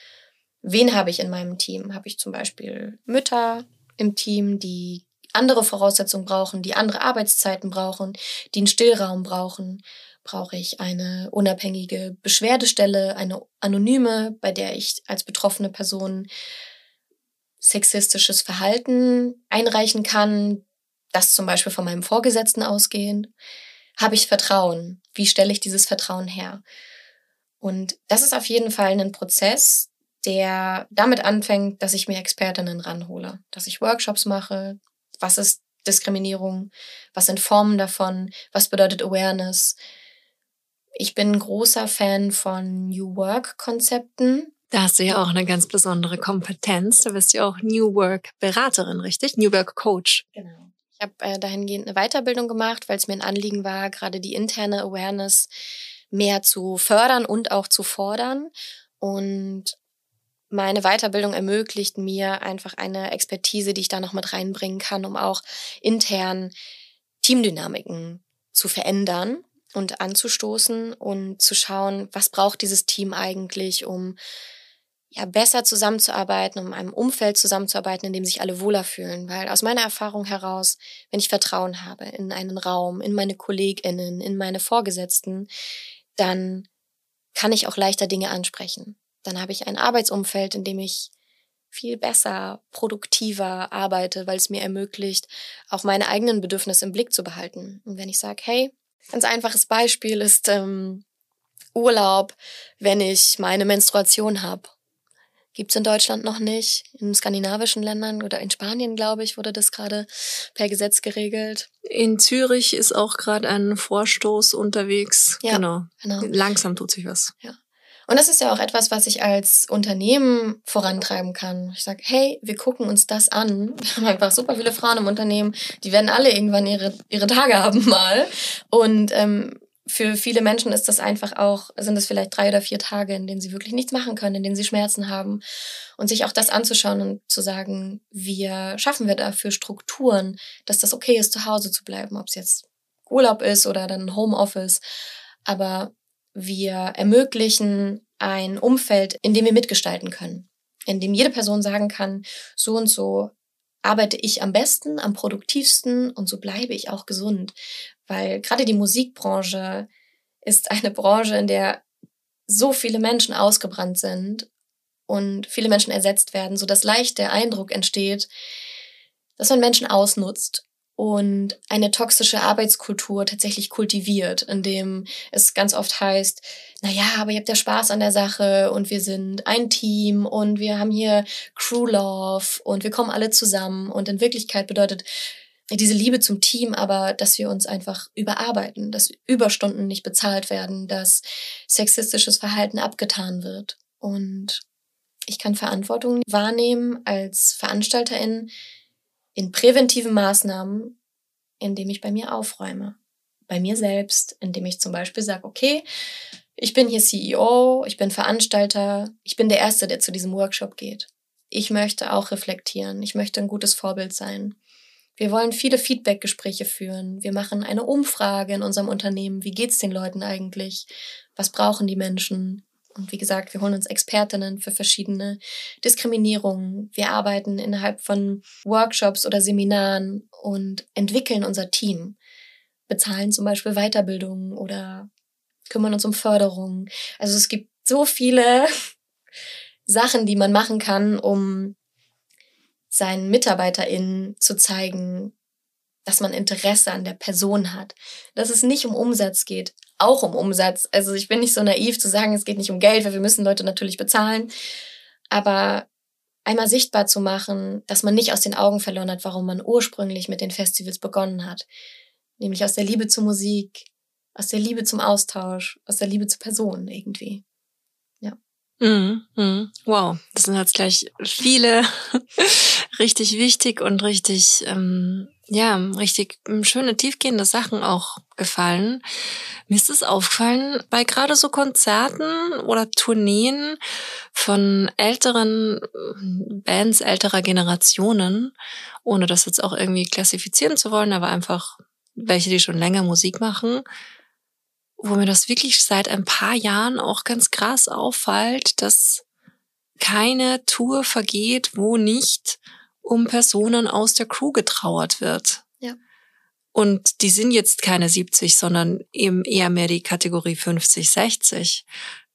Wen habe ich in meinem Team? Habe ich zum Beispiel Mütter im Team, die andere Voraussetzungen brauchen, die andere Arbeitszeiten brauchen, die einen Stillraum brauchen? Brauche ich eine unabhängige Beschwerdestelle, eine anonyme, bei der ich als betroffene Person sexistisches Verhalten einreichen kann, das zum Beispiel von meinem Vorgesetzten ausgehend? Habe ich Vertrauen? Wie stelle ich dieses Vertrauen her? Und das ist auf jeden Fall ein Prozess, der damit anfängt, dass ich mir Expertinnen ranhole, dass ich Workshops mache. Was ist Diskriminierung? Was sind Formen davon? Was bedeutet Awareness? Ich bin ein großer Fan von New Work Konzepten. Da hast du ja auch eine ganz besondere Kompetenz. Du bist ja auch New Work Beraterin, richtig? New Work Coach. Genau. Habe äh, dahingehend eine Weiterbildung gemacht, weil es mir ein Anliegen war, gerade die interne Awareness mehr zu fördern und auch zu fordern. Und meine Weiterbildung ermöglicht mir einfach eine Expertise, die ich da noch mit reinbringen kann, um auch intern Teamdynamiken zu verändern und anzustoßen und zu schauen, was braucht dieses Team eigentlich, um ja, besser zusammenzuarbeiten, um in einem Umfeld zusammenzuarbeiten, in dem sich alle wohler fühlen. Weil aus meiner Erfahrung heraus, wenn ich Vertrauen habe in einen Raum, in meine KollegInnen, in meine Vorgesetzten, dann kann ich auch leichter Dinge ansprechen. Dann habe ich ein Arbeitsumfeld, in dem ich viel besser, produktiver arbeite, weil es mir ermöglicht, auch meine eigenen Bedürfnisse im Blick zu behalten. Und wenn ich sage, hey, ganz einfaches Beispiel ist ähm, Urlaub, wenn ich meine Menstruation habe Gibt's in Deutschland noch nicht. In skandinavischen Ländern oder in Spanien, glaube ich, wurde das gerade per Gesetz geregelt. In Zürich ist auch gerade ein Vorstoß unterwegs. Ja, genau. genau. Langsam tut sich was. Ja. Und das ist ja auch etwas, was ich als Unternehmen vorantreiben kann. Ich sage, hey, wir gucken uns das an. Wir haben einfach super viele Frauen im Unternehmen, die werden alle irgendwann ihre, ihre Tage haben mal. Und ähm, für viele Menschen ist das einfach auch, sind es vielleicht drei oder vier Tage, in denen sie wirklich nichts machen können, in denen sie Schmerzen haben. Und sich auch das anzuschauen und zu sagen, wir schaffen wir dafür Strukturen, dass das okay ist, zu Hause zu bleiben, ob es jetzt Urlaub ist oder dann Homeoffice. Aber wir ermöglichen ein Umfeld, in dem wir mitgestalten können, in dem jede Person sagen kann, so und so arbeite ich am besten, am produktivsten und so bleibe ich auch gesund. Weil gerade die Musikbranche ist eine Branche, in der so viele Menschen ausgebrannt sind und viele Menschen ersetzt werden, so dass leicht der Eindruck entsteht, dass man Menschen ausnutzt und eine toxische Arbeitskultur tatsächlich kultiviert, indem es ganz oft heißt, na ja, aber ihr habt ja Spaß an der Sache und wir sind ein Team und wir haben hier Crew Love und wir kommen alle zusammen. Und in Wirklichkeit bedeutet diese Liebe zum Team, aber dass wir uns einfach überarbeiten, dass Überstunden nicht bezahlt werden, dass sexistisches Verhalten abgetan wird. Und ich kann Verantwortung wahrnehmen als Veranstalterin in präventiven Maßnahmen, indem ich bei mir aufräume. Bei mir selbst, indem ich zum Beispiel sage, okay, ich bin hier CEO, ich bin Veranstalter, ich bin der Erste, der zu diesem Workshop geht. Ich möchte auch reflektieren, ich möchte ein gutes Vorbild sein. Wir wollen viele Feedback-Gespräche führen. Wir machen eine Umfrage in unserem Unternehmen. Wie geht's den Leuten eigentlich? Was brauchen die Menschen? Und wie gesagt, wir holen uns Expertinnen für verschiedene Diskriminierungen. Wir arbeiten innerhalb von Workshops oder Seminaren und entwickeln unser Team. Bezahlen zum Beispiel Weiterbildungen oder kümmern uns um Förderung. Also es gibt so viele Sachen, die man machen kann, um seinen MitarbeiterInnen zu zeigen, dass man Interesse an der Person hat. Dass es nicht um Umsatz geht, auch um Umsatz. Also ich bin nicht so naiv zu sagen, es geht nicht um Geld, weil wir müssen Leute natürlich bezahlen. Aber einmal sichtbar zu machen, dass man nicht aus den Augen verloren hat, warum man ursprünglich mit den Festivals begonnen hat. Nämlich aus der Liebe zur Musik, aus der Liebe zum Austausch, aus der Liebe zu Personen irgendwie. Mhm, mhm. Wow, das sind jetzt gleich viele richtig wichtig und richtig, ähm, ja, richtig ähm, schöne, tiefgehende Sachen auch gefallen. Mir ist es aufgefallen, bei gerade so Konzerten oder Tourneen von älteren äh, Bands älterer Generationen, ohne das jetzt auch irgendwie klassifizieren zu wollen, aber einfach welche, die schon länger Musik machen, wo mir das wirklich seit ein paar Jahren auch ganz krass auffällt, dass keine Tour vergeht, wo nicht um Personen aus der Crew getrauert wird. Ja. Und die sind jetzt keine 70, sondern eben eher mehr die Kategorie 50, 60,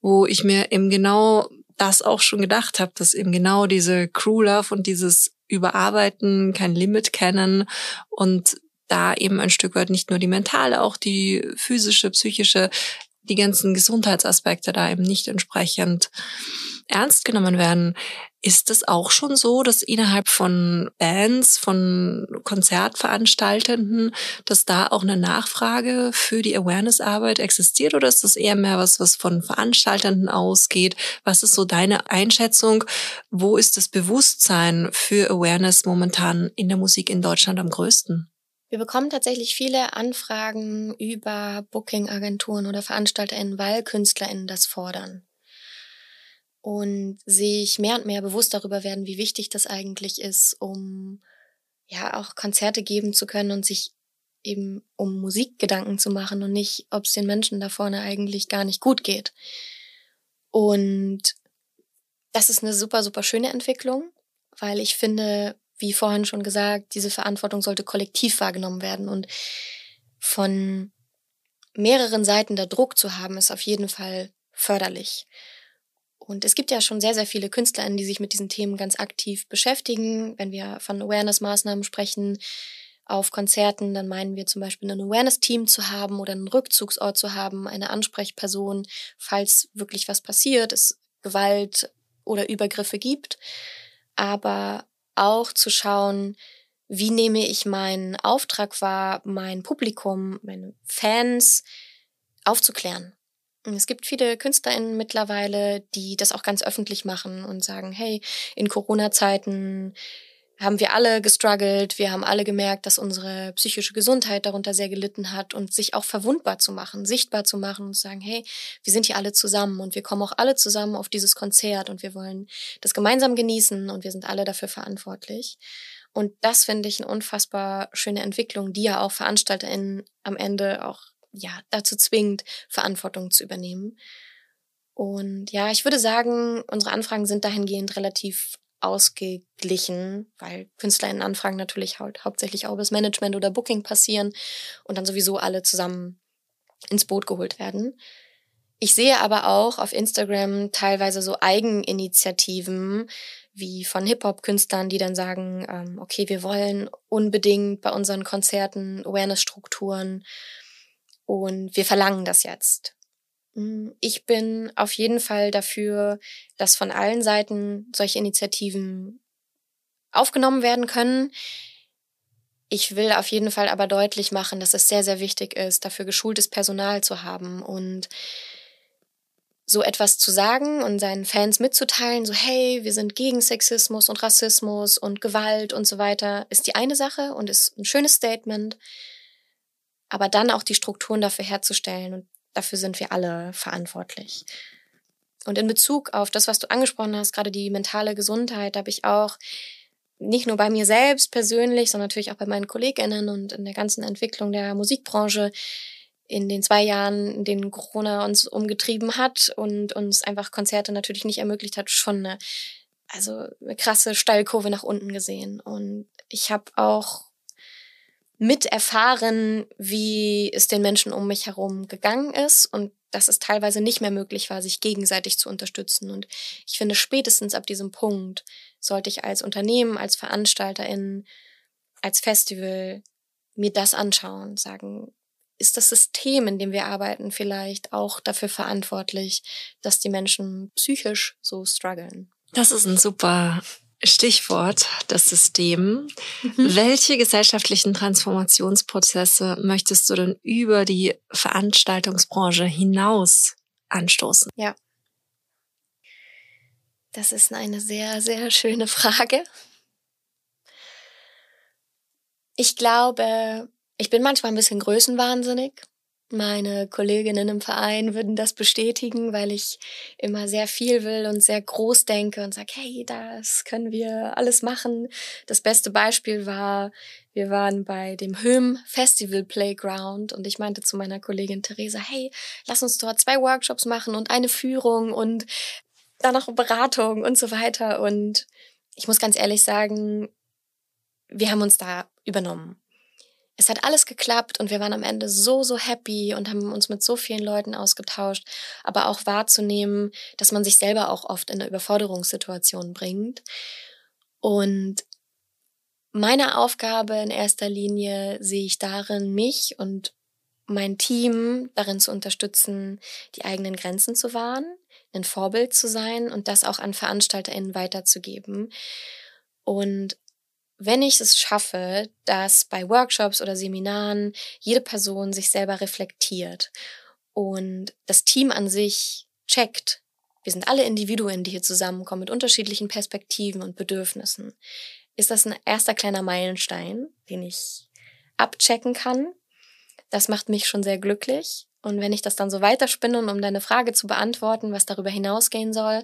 wo ich mir eben genau das auch schon gedacht habe, dass eben genau diese Crew Love und dieses Überarbeiten, kein Limit kennen und da eben ein Stück weit nicht nur die mentale, auch die physische, psychische, die ganzen Gesundheitsaspekte da eben nicht entsprechend ernst genommen werden. Ist es auch schon so, dass innerhalb von Bands, von Konzertveranstaltenden, dass da auch eine Nachfrage für die Awareness-Arbeit existiert oder ist das eher mehr was, was von Veranstaltenden ausgeht? Was ist so deine Einschätzung? Wo ist das Bewusstsein für Awareness momentan in der Musik in Deutschland am größten? Wir bekommen tatsächlich viele Anfragen über Booking-Agenturen oder VeranstalterInnen, weil KünstlerInnen das fordern. Und sich mehr und mehr bewusst darüber werden, wie wichtig das eigentlich ist, um ja auch Konzerte geben zu können und sich eben um Musik Gedanken zu machen und nicht, ob es den Menschen da vorne eigentlich gar nicht gut geht. Und das ist eine super, super schöne Entwicklung, weil ich finde, wie vorhin schon gesagt, diese Verantwortung sollte kollektiv wahrgenommen werden und von mehreren Seiten der Druck zu haben, ist auf jeden Fall förderlich. Und es gibt ja schon sehr, sehr viele KünstlerInnen, die sich mit diesen Themen ganz aktiv beschäftigen. Wenn wir von Awareness-Maßnahmen sprechen, auf Konzerten, dann meinen wir zum Beispiel ein Awareness-Team zu haben oder einen Rückzugsort zu haben, eine Ansprechperson, falls wirklich was passiert, es Gewalt oder Übergriffe gibt. Aber auch zu schauen, wie nehme ich meinen Auftrag wahr, mein Publikum, meine Fans aufzuklären. Es gibt viele KünstlerInnen mittlerweile, die das auch ganz öffentlich machen und sagen, hey, in Corona-Zeiten haben wir alle gestruggelt, wir haben alle gemerkt, dass unsere psychische Gesundheit darunter sehr gelitten hat und sich auch verwundbar zu machen, sichtbar zu machen und zu sagen, hey, wir sind hier alle zusammen und wir kommen auch alle zusammen auf dieses Konzert und wir wollen das gemeinsam genießen und wir sind alle dafür verantwortlich. Und das finde ich eine unfassbar schöne Entwicklung, die ja auch VeranstalterInnen am Ende auch ja dazu zwingt, Verantwortung zu übernehmen. Und ja, ich würde sagen, unsere Anfragen sind dahingehend relativ ausgeglichen, weil KünstlerInnen-Anfragen natürlich halt hauptsächlich auch bis Management oder Booking passieren und dann sowieso alle zusammen ins Boot geholt werden. Ich sehe aber auch auf Instagram teilweise so Eigeninitiativen wie von Hip-Hop-Künstlern, die dann sagen, ähm, okay, wir wollen unbedingt bei unseren Konzerten Awareness-Strukturen und wir verlangen das jetzt. Mm, ich bin auf jeden Fall dafür, dass von allen Seiten solche Initiativen aufgenommen werden können. Ich will auf jeden Fall aber deutlich machen, dass es sehr, sehr wichtig ist, dafür geschultes Personal zu haben und so etwas zu sagen und seinen Fans mitzuteilen, so hey, wir sind gegen Sexismus und Rassismus und Gewalt und so weiter, ist die eine Sache und ist ein schönes Statement. Aber dann auch die Strukturen dafür herzustellen und dafür sind wir alle verantwortlich. Und in Bezug auf das, was du angesprochen hast, gerade die mentale Gesundheit, habe ich auch nicht nur bei mir selbst persönlich, sondern natürlich auch bei meinen KollegInnen und in der ganzen Entwicklung der Musikbranche in den zwei Jahren, in denen Corona uns umgetrieben hat und uns einfach Konzerte natürlich nicht ermöglicht hat, schon eine, also eine krasse Steilkurve nach unten gesehen. Und ich habe auch mit erfahren, wie es den Menschen um mich herum gegangen ist und dass es teilweise nicht mehr möglich war, sich gegenseitig zu unterstützen. Und ich finde, spätestens ab diesem Punkt sollte ich als Unternehmen, als Veranstalterin, als Festival mir das anschauen, sagen, ist das System, in dem wir arbeiten, vielleicht auch dafür verantwortlich, dass die Menschen psychisch so strugglen? Das ist ein super Stichwort, das System. Mhm. Welche gesellschaftlichen Transformationsprozesse möchtest du denn über die Veranstaltungsbranche hinaus anstoßen? Ja. Das ist eine sehr, sehr schöne Frage. Ich glaube, ich bin manchmal ein bisschen größenwahnsinnig meine Kolleginnen im Verein würden das bestätigen, weil ich immer sehr viel will und sehr groß denke und sage, hey, das können wir alles machen. Das beste Beispiel war, wir waren bei dem Höhm Festival Playground und ich meinte zu meiner Kollegin Theresa, hey, lass uns dort zwei Workshops machen und eine Führung und dann noch Beratung und so weiter. Und ich muss ganz ehrlich sagen, wir haben uns da übernommen es hat alles geklappt und wir waren am Ende so, so happy und haben uns mit so vielen Leuten ausgetauscht, aber auch wahrzunehmen, dass man sich selber auch oft in eine Überforderungssituation bringt. Und meine Aufgabe in erster Linie sehe ich darin, mich und mein Team darin zu unterstützen, die eigenen Grenzen zu wahren, ein Vorbild zu sein und das auch an VeranstalterInnen weiterzugeben. Und wenn ich es schaffe, dass bei Workshops oder Seminaren jede Person sich selber reflektiert und das Team an sich checkt, wir sind alle Individuen, die hier zusammenkommen mit unterschiedlichen Perspektiven und Bedürfnissen, ist das ein erster kleiner Meilenstein, den ich abchecken kann. Das macht mich schon sehr glücklich. Und wenn ich das dann so weiterspinne, um deine Frage zu beantworten, was darüber hinausgehen soll,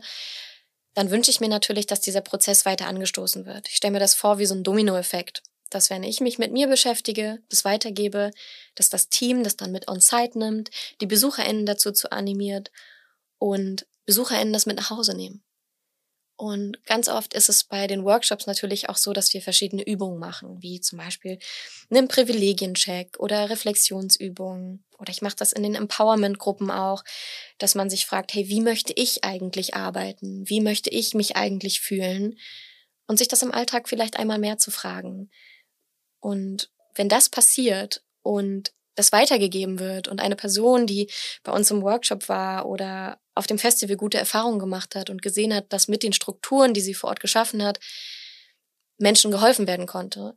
dann wünsche ich mir natürlich, dass dieser Prozess weiter angestoßen wird. Ich stelle mir das vor wie so ein Dominoeffekt, dass wenn ich mich mit mir beschäftige, das weitergebe, dass das Team das dann mit on-site nimmt, die BesucherInnen dazu zu animiert und BesucherInnen das mit nach Hause nehmen. Und ganz oft ist es bei den Workshops natürlich auch so, dass wir verschiedene Übungen machen, wie zum Beispiel einen Privilegiencheck oder Reflexionsübungen. Oder ich mache das in den Empowerment-Gruppen auch, dass man sich fragt, hey, wie möchte ich eigentlich arbeiten? Wie möchte ich mich eigentlich fühlen? Und sich das im Alltag vielleicht einmal mehr zu fragen. Und wenn das passiert und das weitergegeben wird und eine Person, die bei uns im Workshop war oder auf dem Festival gute Erfahrungen gemacht hat und gesehen hat, dass mit den Strukturen, die sie vor Ort geschaffen hat, Menschen geholfen werden konnte,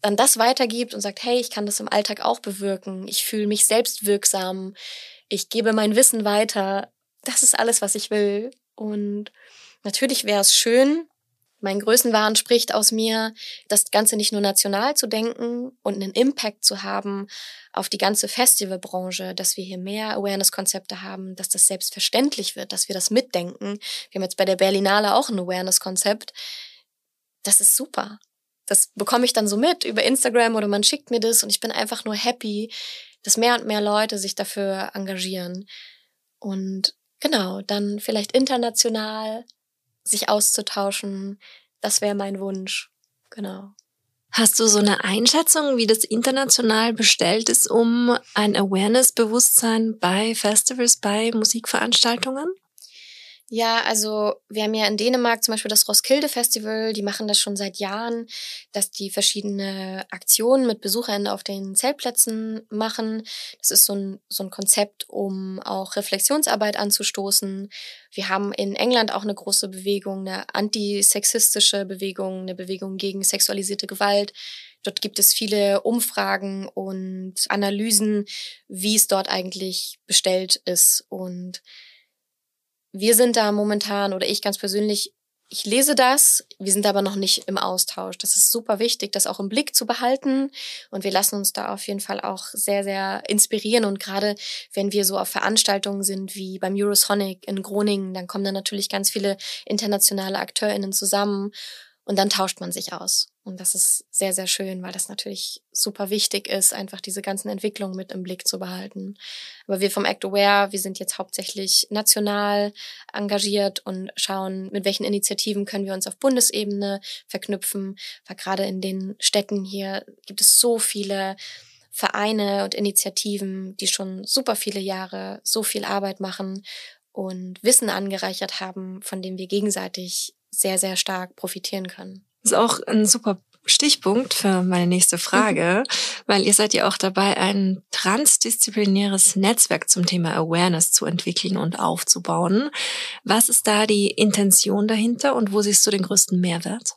dann das weitergibt und sagt, hey, ich kann das im Alltag auch bewirken, ich fühle mich selbst wirksam, ich gebe mein Wissen weiter, das ist alles, was ich will. Und natürlich wäre es schön, mein Größenwahn spricht aus mir, das Ganze nicht nur national zu denken und einen Impact zu haben auf die ganze Festivalbranche, dass wir hier mehr Awareness-Konzepte haben, dass das selbstverständlich wird, dass wir das mitdenken. Wir haben jetzt bei der Berlinale auch ein Awareness-Konzept. Das ist super. Das bekomme ich dann so mit über Instagram oder man schickt mir das und ich bin einfach nur happy, dass mehr und mehr Leute sich dafür engagieren. Und genau, dann vielleicht international sich auszutauschen. Das wäre mein Wunsch. Genau. Hast du so eine Einschätzung, wie das international bestellt ist, um ein Awareness-Bewusstsein bei Festivals, bei Musikveranstaltungen? Ja, also wir haben ja in Dänemark zum Beispiel das Roskilde Festival, die machen das schon seit Jahren, dass die verschiedene Aktionen mit BesucherInnen auf den Zeltplätzen machen. Das ist so ein, so ein Konzept, um auch Reflexionsarbeit anzustoßen. Wir haben in England auch eine große Bewegung, eine antisexistische Bewegung, eine Bewegung gegen sexualisierte Gewalt. Dort gibt es viele Umfragen und Analysen, wie es dort eigentlich bestellt ist und wir sind da momentan oder ich ganz persönlich, ich lese das, wir sind aber noch nicht im Austausch. Das ist super wichtig, das auch im Blick zu behalten. Und wir lassen uns da auf jeden Fall auch sehr, sehr inspirieren. Und gerade wenn wir so auf Veranstaltungen sind wie beim Eurosonic in Groningen, dann kommen da natürlich ganz viele internationale AkteurInnen zusammen. Und dann tauscht man sich aus. Und das ist sehr, sehr schön, weil das natürlich super wichtig ist, einfach diese ganzen Entwicklungen mit im Blick zu behalten. Aber wir vom Act Aware, wir sind jetzt hauptsächlich national engagiert und schauen, mit welchen Initiativen können wir uns auf Bundesebene verknüpfen. Weil gerade in den Städten hier gibt es so viele Vereine und Initiativen, die schon super viele Jahre so viel Arbeit machen und Wissen angereichert haben, von dem wir gegenseitig sehr, sehr stark profitieren können. Das ist auch ein super Stichpunkt für meine nächste Frage, weil ihr seid ja auch dabei, ein transdisziplinäres Netzwerk zum Thema Awareness zu entwickeln und aufzubauen. Was ist da die Intention dahinter und wo siehst du den größten Mehrwert?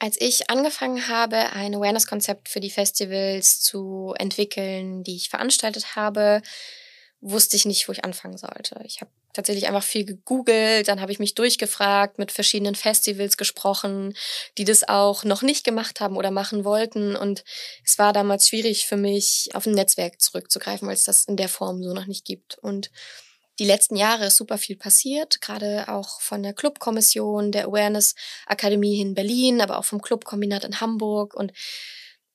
Als ich angefangen habe, ein Awareness-Konzept für die Festivals zu entwickeln, die ich veranstaltet habe, wusste ich nicht, wo ich anfangen sollte. Ich habe tatsächlich einfach viel gegoogelt, dann habe ich mich durchgefragt, mit verschiedenen Festivals gesprochen, die das auch noch nicht gemacht haben oder machen wollten. Und es war damals schwierig für mich, auf ein Netzwerk zurückzugreifen, weil es das in der Form so noch nicht gibt. Und die letzten Jahre ist super viel passiert, gerade auch von der Clubkommission, der Awareness Akademie in Berlin, aber auch vom Clubkombinat in Hamburg und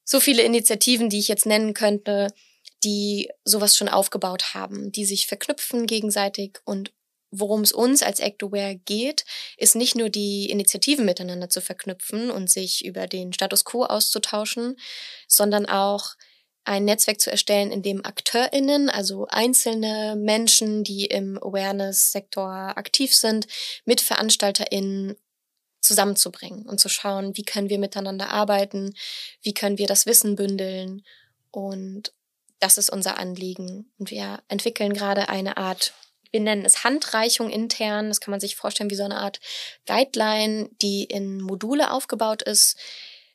so viele Initiativen, die ich jetzt nennen könnte, die sowas schon aufgebaut haben, die sich verknüpfen gegenseitig. Und worum es uns als ActAware geht, ist nicht nur die Initiativen miteinander zu verknüpfen und sich über den Status quo auszutauschen, sondern auch ein Netzwerk zu erstellen, in dem AkteurInnen, also einzelne Menschen, die im Awareness-Sektor aktiv sind, mit VeranstalterInnen zusammenzubringen und zu schauen, wie können wir miteinander arbeiten, wie können wir das Wissen bündeln. Und das ist unser Anliegen. Und wir entwickeln gerade eine Art, wir nennen es Handreichung intern. Das kann man sich vorstellen wie so eine Art Guideline, die in Module aufgebaut ist,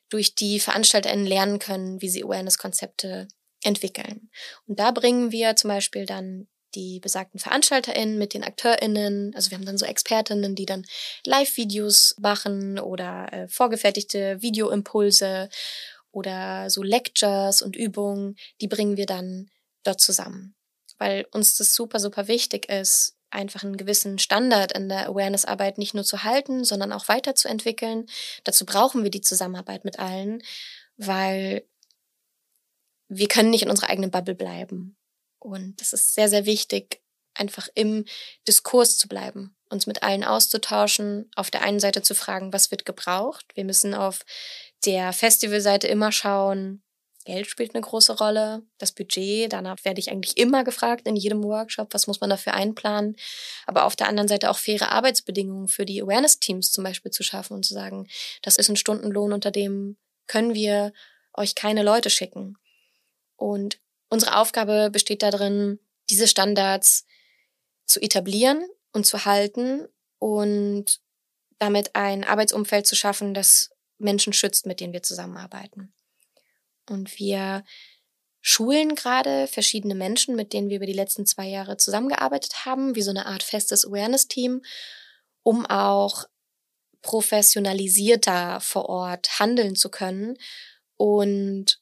durch die VeranstalterInnen lernen können, wie sie Awareness-Konzepte entwickeln. Und da bringen wir zum Beispiel dann die besagten VeranstalterInnen mit den AkteurInnen. Also wir haben dann so ExpertInnen, die dann Live-Videos machen oder äh, vorgefertigte Videoimpulse oder so Lectures und Übungen, die bringen wir dann dort zusammen. Weil uns das super, super wichtig ist, einfach einen gewissen Standard in der Awareness-Arbeit nicht nur zu halten, sondern auch weiterzuentwickeln. Dazu brauchen wir die Zusammenarbeit mit allen, weil wir können nicht in unserer eigenen Bubble bleiben. Und es ist sehr, sehr wichtig, einfach im Diskurs zu bleiben, uns mit allen auszutauschen, auf der einen Seite zu fragen, was wird gebraucht. Wir müssen auf der Festivalseite immer schauen, Geld spielt eine große Rolle, das Budget, danach werde ich eigentlich immer gefragt in jedem Workshop, was muss man dafür einplanen, aber auf der anderen Seite auch faire Arbeitsbedingungen für die Awareness-Teams zum Beispiel zu schaffen und zu sagen, das ist ein Stundenlohn, unter dem können wir euch keine Leute schicken. Und unsere Aufgabe besteht darin, diese Standards zu etablieren und zu halten und damit ein Arbeitsumfeld zu schaffen, das Menschen schützt, mit denen wir zusammenarbeiten. Und wir schulen gerade verschiedene Menschen, mit denen wir über die letzten zwei Jahre zusammengearbeitet haben, wie so eine Art festes Awareness-Team, um auch professionalisierter vor Ort handeln zu können und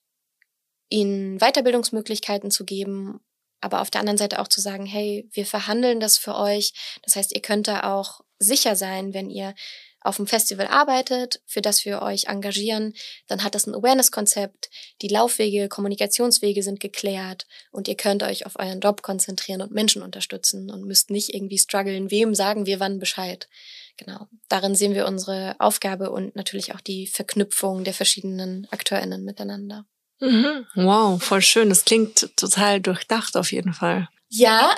ihnen Weiterbildungsmöglichkeiten zu geben, aber auf der anderen Seite auch zu sagen, hey, wir verhandeln das für euch. Das heißt, ihr könnt da auch sicher sein, wenn ihr auf dem Festival arbeitet, für das wir euch engagieren, dann hat das ein Awareness-Konzept, die Laufwege, Kommunikationswege sind geklärt und ihr könnt euch auf euren Job konzentrieren und Menschen unterstützen und müsst nicht irgendwie strugglen, wem sagen wir wann Bescheid. Genau. Darin sehen wir unsere Aufgabe und natürlich auch die Verknüpfung der verschiedenen AkteurInnen miteinander. Mhm. Wow, voll schön. Das klingt total durchdacht auf jeden Fall. Ja,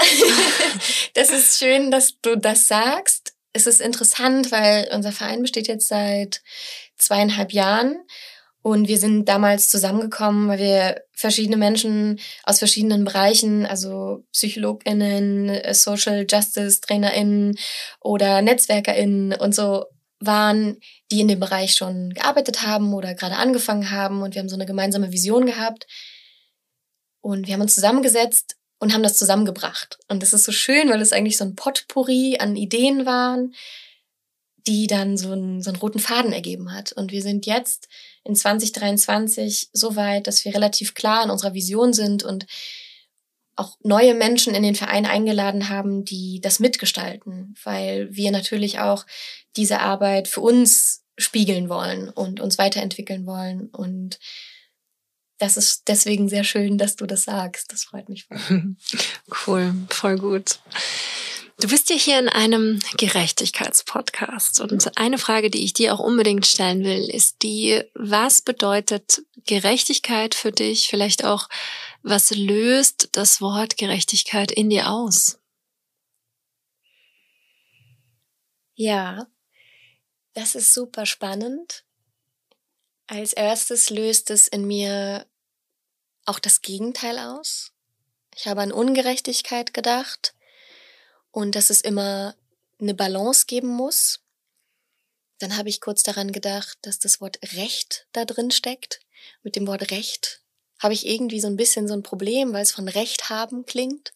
das ist schön, dass du das sagst es ist interessant, weil unser Verein besteht jetzt seit zweieinhalb Jahren und wir sind damals zusammengekommen, weil wir verschiedene Menschen aus verschiedenen Bereichen, also PsychologInnen, Social Justice TrainerInnen oder NetzwerkerInnen und so waren, die in dem Bereich schon gearbeitet haben oder gerade angefangen haben und wir haben so eine gemeinsame Vision gehabt. Und wir haben uns zusammengesetzt und haben das zusammengebracht. Und das ist so schön, weil es eigentlich so ein Potpourri an Ideen waren, die dann so einen, so einen roten Faden ergeben hat. Und wir sind jetzt in 2023 so weit, dass wir relativ klar in unserer Vision sind und auch neue Menschen in den Verein eingeladen haben, die das mitgestalten, weil wir natürlich auch diese Arbeit für uns spiegeln wollen und uns weiterentwickeln wollen. Und das ist deswegen sehr schön, dass du das sagst. Das freut mich voll. Cool, voll gut. Du bist ja hier in einem Gerechtigkeitspodcast und eine Frage, die ich dir auch unbedingt stellen will, ist die, was bedeutet Gerechtigkeit für dich? Vielleicht auch, was löst das Wort Gerechtigkeit in dir aus? Ja, das ist super spannend. Als erstes löst es in mir auch das Gegenteil aus. Ich habe an Ungerechtigkeit gedacht und dass es immer eine Balance geben muss. Dann habe ich kurz daran gedacht, dass das Wort Recht da drin steckt. Mit dem Wort Recht habe ich irgendwie so ein bisschen so ein Problem, weil es von Recht haben klingt.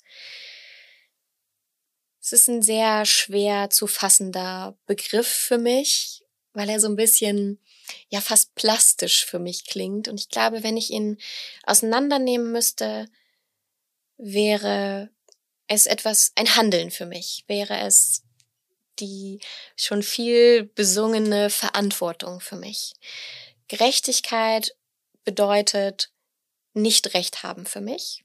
Es ist ein sehr schwer zu fassender Begriff für mich, weil er so ein bisschen ja fast plastisch für mich klingt. Und ich glaube, wenn ich ihn auseinandernehmen müsste, wäre es etwas, ein Handeln für mich, wäre es die schon viel besungene Verantwortung für mich. Gerechtigkeit bedeutet nicht Recht haben für mich.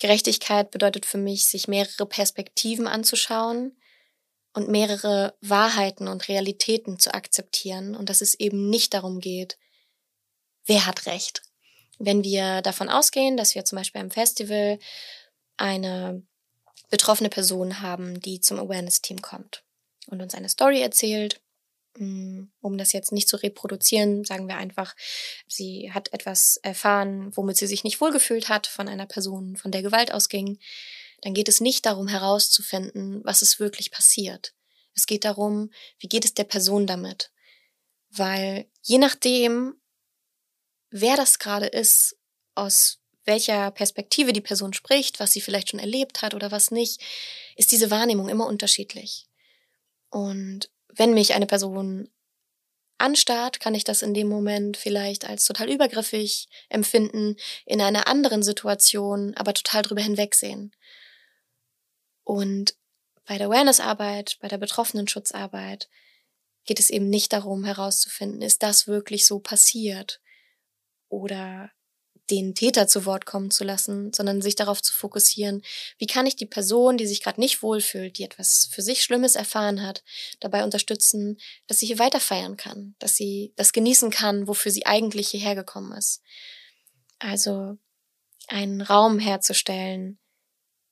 Gerechtigkeit bedeutet für mich, sich mehrere Perspektiven anzuschauen und mehrere Wahrheiten und Realitäten zu akzeptieren und dass es eben nicht darum geht, wer hat Recht. Wenn wir davon ausgehen, dass wir zum Beispiel am Festival eine betroffene Person haben, die zum Awareness-Team kommt und uns eine Story erzählt, Mm, um das jetzt nicht zu reproduzieren, sagen wir einfach, sie hat etwas erfahren, womit sie sich nicht wohlgefühlt hat von einer Person, von der Gewalt ausging, dann geht es nicht darum herauszufinden, was ist wirklich passiert. Es geht darum, wie geht es der Person damit? Weil je nachdem, wer das gerade ist, aus welcher Perspektive die Person spricht, was sie vielleicht schon erlebt hat oder was nicht, ist diese Wahrnehmung immer unterschiedlich. Und wenn mich eine Person anstarrt, kann ich das in dem Moment vielleicht als total übergriffig empfinden, in einer anderen Situation aber total drüber hinwegsehen. Und bei der Awareness-Arbeit, bei der betroffenen Schutzarbeit geht es eben nicht darum herauszufinden, ist das wirklich so passiert? Oder den Täter zu Wort kommen zu lassen, sondern sich darauf zu fokussieren, wie kann ich die Person, die sich gerade nicht wohlfühlt, die etwas für sich Schlimmes erfahren hat, dabei unterstützen, dass sie hier weiter feiern kann, dass sie das genießen kann, wofür sie eigentlich hierher gekommen ist. Also einen Raum herzustellen,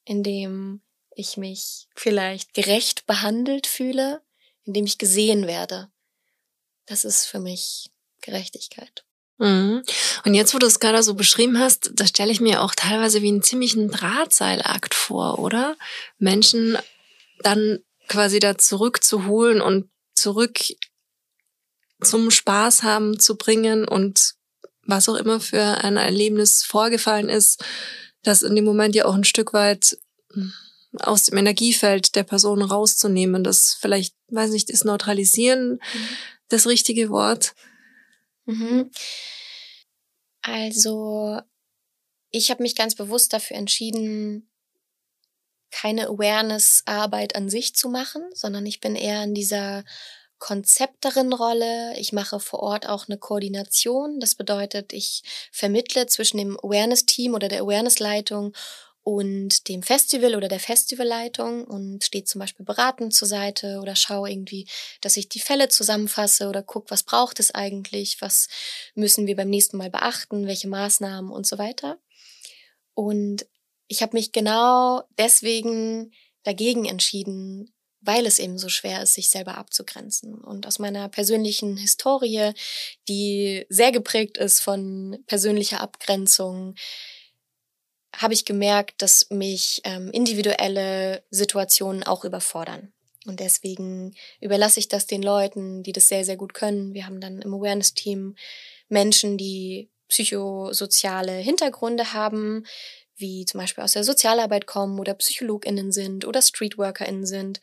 in dem ich mich vielleicht gerecht behandelt fühle, in dem ich gesehen werde. Das ist für mich Gerechtigkeit. Mhm. Und jetzt, wo du es gerade so beschrieben hast, da stelle ich mir auch teilweise wie einen ziemlichen Drahtseilakt vor, oder? Menschen dann quasi da zurückzuholen und zurück zum Spaß haben zu bringen und was auch immer für ein Erlebnis vorgefallen ist, das in dem Moment ja auch ein Stück weit hm, aus dem Energiefeld der Person rauszunehmen. Das vielleicht, weiß nicht, ist neutralisieren mhm. das richtige Wort. Mhm. Also, ich habe mich ganz bewusst dafür entschieden, keine Awareness-Arbeit an sich zu machen, sondern ich bin eher in dieser Konzepterin-Rolle. Ich mache vor Ort auch eine Koordination. Das bedeutet, ich vermittle zwischen dem Awareness-Team oder der Awareness-Leitung und dem Festival oder der Festivalleitung und steht zum Beispiel beratend zur Seite oder schaue irgendwie, dass ich die Fälle zusammenfasse oder gucke, was braucht es eigentlich, was müssen wir beim nächsten Mal beachten, welche Maßnahmen und so weiter. Und ich habe mich genau deswegen dagegen entschieden, weil es eben so schwer ist, sich selber abzugrenzen. Und aus meiner persönlichen Historie, die sehr geprägt ist von persönlicher Abgrenzung, habe ich gemerkt, dass mich ähm, individuelle Situationen auch überfordern. Und deswegen überlasse ich das den Leuten, die das sehr, sehr gut können. Wir haben dann im Awareness-Team Menschen, die psychosoziale Hintergründe haben, wie zum Beispiel aus der Sozialarbeit kommen oder PsychologInnen sind oder StreetworkerInnen sind,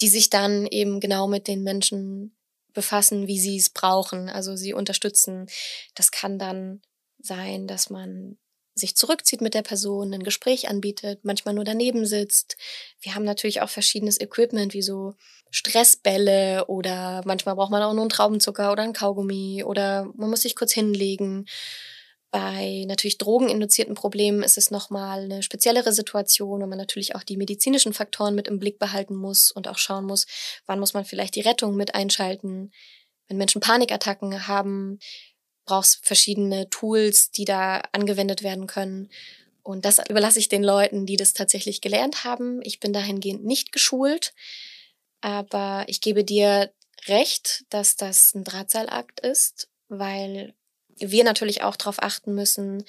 die sich dann eben genau mit den Menschen befassen, wie sie es brauchen. Also sie unterstützen. Das kann dann sein, dass man sich zurückzieht mit der Person, ein Gespräch anbietet, manchmal nur daneben sitzt. Wir haben natürlich auch verschiedenes Equipment, wie so Stressbälle oder manchmal braucht man auch nur einen Traubenzucker oder einen Kaugummi oder man muss sich kurz hinlegen. Bei natürlich drogeninduzierten Problemen ist es nochmal eine speziellere Situation, wo man natürlich auch die medizinischen Faktoren mit im Blick behalten muss und auch schauen muss, wann muss man vielleicht die Rettung mit einschalten. Wenn Menschen Panikattacken haben, brauchst verschiedene Tools, die da angewendet werden können. Und das überlasse ich den Leuten, die das tatsächlich gelernt haben. Ich bin dahingehend nicht geschult, aber ich gebe dir recht, dass das ein Drahtseilakt ist, weil wir natürlich auch darauf achten müssen,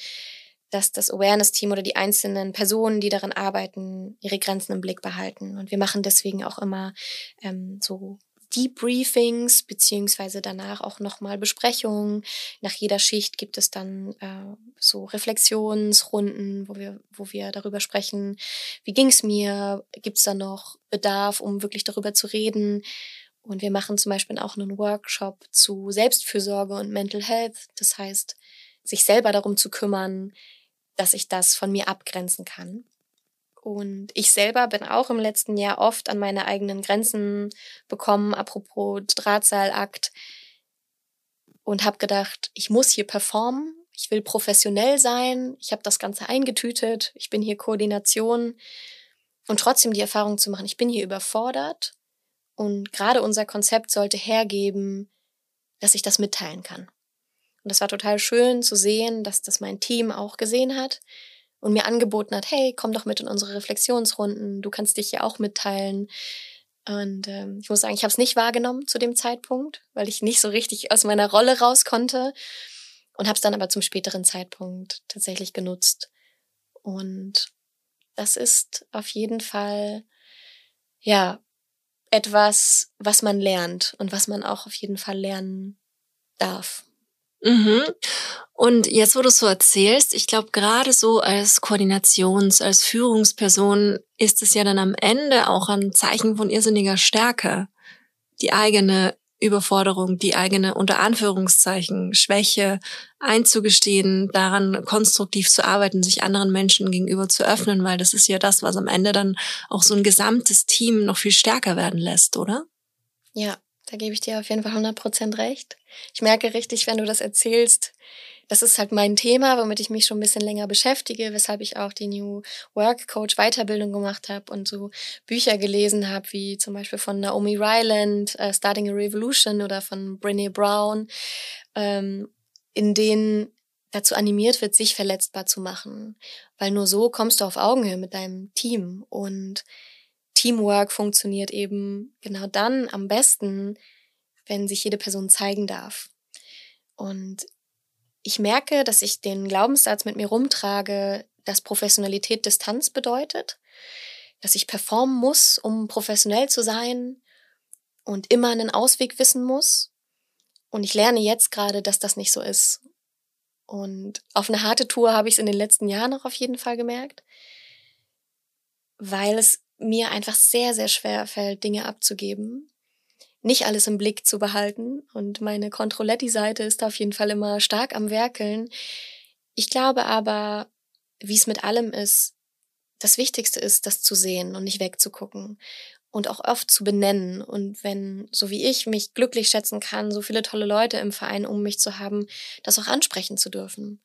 dass das Awareness-Team oder die einzelnen Personen, die daran arbeiten, ihre Grenzen im Blick behalten. Und wir machen deswegen auch immer ähm, so Debriefings beziehungsweise danach auch nochmal Besprechungen. Nach jeder Schicht gibt es dann äh, so Reflexionsrunden, wo wir, wo wir darüber sprechen, wie ging's mir, gibt's da noch Bedarf, um wirklich darüber zu reden. Und wir machen zum Beispiel auch einen Workshop zu Selbstfürsorge und Mental Health. Das heißt, sich selber darum zu kümmern, dass ich das von mir abgrenzen kann. Und ich selber bin auch im letzten Jahr oft an meine eigenen Grenzen bekommen, apropos Drahtseilakt. Und habe gedacht, ich muss hier performen, ich will professionell sein, ich habe das Ganze eingetütet, ich bin hier Koordination. Und trotzdem die Erfahrung zu machen, ich bin hier überfordert. Und gerade unser Konzept sollte hergeben, dass ich das mitteilen kann. Und das war total schön zu sehen, dass das mein Team auch gesehen hat und mir angeboten hat, hey, komm doch mit in unsere Reflexionsrunden, du kannst dich ja auch mitteilen. Und ähm, ich muss sagen, ich habe es nicht wahrgenommen zu dem Zeitpunkt, weil ich nicht so richtig aus meiner Rolle raus konnte und habe es dann aber zum späteren Zeitpunkt tatsächlich genutzt. Und das ist auf jeden Fall ja etwas, was man lernt und was man auch auf jeden Fall lernen darf. Mhm. Und jetzt, wo du so erzählst, ich glaube, gerade so als Koordinations-, als Führungsperson ist es ja dann am Ende auch ein Zeichen von irrsinniger Stärke, die eigene Überforderung, die eigene unter Anführungszeichen Schwäche einzugestehen, daran konstruktiv zu arbeiten, sich anderen Menschen gegenüber zu öffnen, weil das ist ja das, was am Ende dann auch so ein gesamtes Team noch viel stärker werden lässt, oder? Ja, da gebe ich dir auf jeden Fall 100% recht. Ich merke richtig, wenn du das erzählst, das ist halt mein Thema, womit ich mich schon ein bisschen länger beschäftige, weshalb ich auch die New Work Coach Weiterbildung gemacht habe und so Bücher gelesen habe, wie zum Beispiel von Naomi Ryland, uh, Starting a Revolution oder von Brené Brown, ähm, in denen dazu animiert wird, sich verletzbar zu machen. Weil nur so kommst du auf Augenhöhe mit deinem Team und Teamwork funktioniert eben genau dann am besten, wenn sich jede Person zeigen darf. Und ich merke, dass ich den Glaubenssatz mit mir rumtrage, dass Professionalität Distanz bedeutet, dass ich performen muss, um professionell zu sein und immer einen Ausweg wissen muss. Und ich lerne jetzt gerade, dass das nicht so ist. Und auf eine harte Tour habe ich es in den letzten Jahren auch auf jeden Fall gemerkt, weil es mir einfach sehr, sehr schwer fällt, Dinge abzugeben, nicht alles im Blick zu behalten. Und meine Controletti-Seite ist auf jeden Fall immer stark am Werkeln. Ich glaube aber, wie es mit allem ist, das Wichtigste ist, das zu sehen und nicht wegzugucken und auch oft zu benennen. Und wenn, so wie ich, mich glücklich schätzen kann, so viele tolle Leute im Verein um mich zu haben, das auch ansprechen zu dürfen.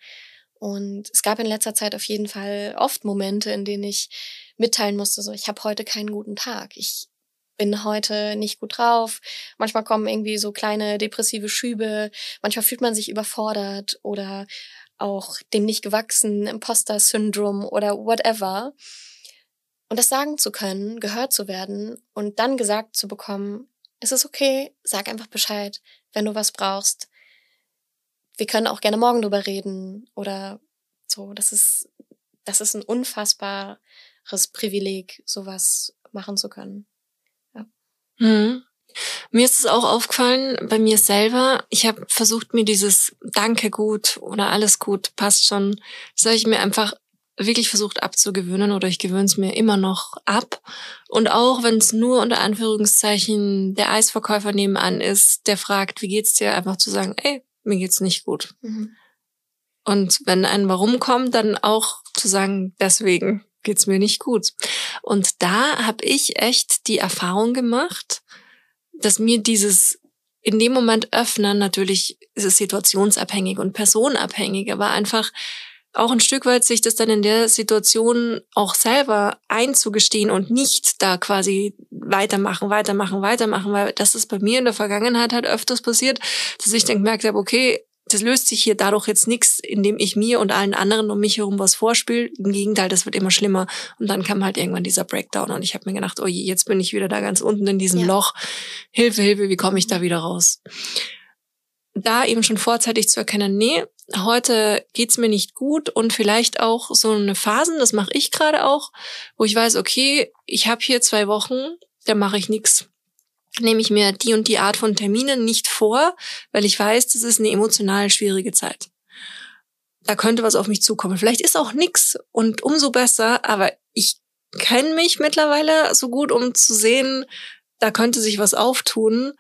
Und es gab in letzter Zeit auf jeden Fall oft Momente, in denen ich mitteilen musste, so ich habe heute keinen guten Tag. Ich bin heute nicht gut drauf. Manchmal kommen irgendwie so kleine depressive Schübe. Manchmal fühlt man sich überfordert oder auch dem nicht gewachsen, Imposter-Syndrom oder whatever. Und das sagen zu können, gehört zu werden und dann gesagt zu bekommen, es ist okay, sag einfach Bescheid, wenn du was brauchst wir können auch gerne morgen drüber reden oder so. Das ist, das ist ein unfassbares Privileg, sowas machen zu können. Ja. Hm. Mir ist es auch aufgefallen, bei mir selber, ich habe versucht, mir dieses Danke gut oder alles gut, passt schon, das habe ich mir einfach wirklich versucht abzugewöhnen oder ich gewöhne es mir immer noch ab. Und auch wenn es nur unter Anführungszeichen der Eisverkäufer nebenan ist, der fragt, wie geht's dir, einfach zu sagen, ey, mir geht's nicht gut. Mhm. Und wenn ein Warum kommt, dann auch zu sagen, deswegen geht's mir nicht gut. Und da habe ich echt die Erfahrung gemacht, dass mir dieses in dem Moment öffnen, natürlich ist es situationsabhängig und personabhängig, aber einfach auch ein Stück weit sich das dann in der Situation auch selber einzugestehen und nicht da quasi weitermachen, weitermachen, weitermachen, weil das ist bei mir in der Vergangenheit halt öfters passiert, dass ich dann gemerkt habe, okay, das löst sich hier dadurch jetzt nichts, indem ich mir und allen anderen um mich herum was vorspiele. Im Gegenteil, das wird immer schlimmer. Und dann kam halt irgendwann dieser Breakdown und ich habe mir gedacht, oh je, jetzt bin ich wieder da ganz unten in diesem ja. Loch. Hilfe, Hilfe, wie komme ich da wieder raus? Da eben schon vorzeitig zu erkennen, nee, heute geht's mir nicht gut und vielleicht auch so eine Phasen, das mache ich gerade auch, wo ich weiß, okay, ich habe hier zwei Wochen, da mache ich nichts nehme ich mir die und die Art von Terminen nicht vor, weil ich weiß, das ist eine emotional schwierige Zeit. Da könnte was auf mich zukommen. Vielleicht ist auch nix und umso besser, aber ich kenne mich mittlerweile so gut, um zu sehen, da könnte sich was auftun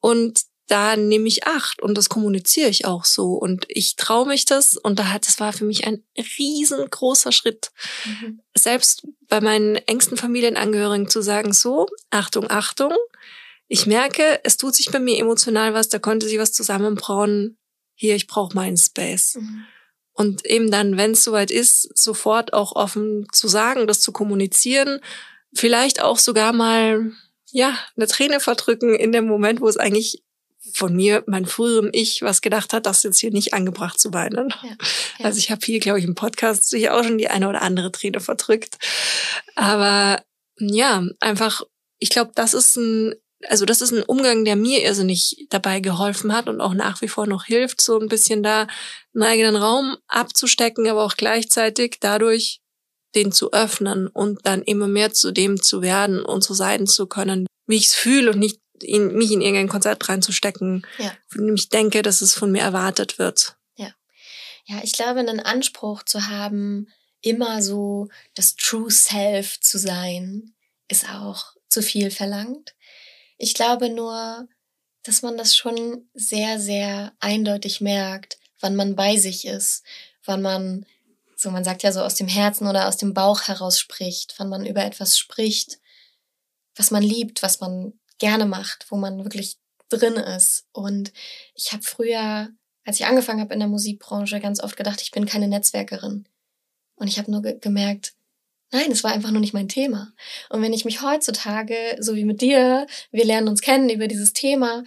und da nehme ich Acht und das kommuniziere ich auch so und ich traue mich das und da hat das war für mich ein riesengroßer Schritt. Mhm. Selbst bei meinen engsten Familienangehörigen zu sagen, so, Achtung, Achtung, ich merke, es tut sich bei mir emotional was, da konnte sich was zusammenbrauen. Hier, ich brauche meinen Space. Mhm. Und eben dann, wenn es soweit ist, sofort auch offen zu sagen, das zu kommunizieren, vielleicht auch sogar mal ja eine Träne verdrücken in dem Moment, wo es eigentlich von mir, mein früherem Ich, was gedacht hat, das jetzt hier nicht angebracht zu weinen. Ja, ja. Also ich habe hier, glaube ich, im Podcast sicher auch schon die eine oder andere Träne verdrückt. Aber ja, einfach, ich glaube, das ist ein also das ist ein Umgang, der mir irrsinnig dabei geholfen hat und auch nach wie vor noch hilft, so ein bisschen da einen eigenen Raum abzustecken, aber auch gleichzeitig dadurch den zu öffnen und dann immer mehr zu dem zu werden und so sein zu können, wie ich es fühle und nicht in, mich in irgendein Konzert reinzustecken, ja. von dem ich denke, dass es von mir erwartet wird. Ja. Ja, ich glaube, einen Anspruch zu haben, immer so das True Self zu sein, ist auch zu viel verlangt. Ich glaube nur, dass man das schon sehr, sehr eindeutig merkt, wann man bei sich ist, wann man, so man sagt ja so aus dem Herzen oder aus dem Bauch heraus spricht, wann man über etwas spricht, was man liebt, was man gerne macht, wo man wirklich drin ist. Und ich habe früher, als ich angefangen habe in der Musikbranche, ganz oft gedacht, ich bin keine Netzwerkerin. Und ich habe nur ge gemerkt, Nein, es war einfach nur nicht mein Thema. Und wenn ich mich heutzutage, so wie mit dir, wir lernen uns kennen über dieses Thema,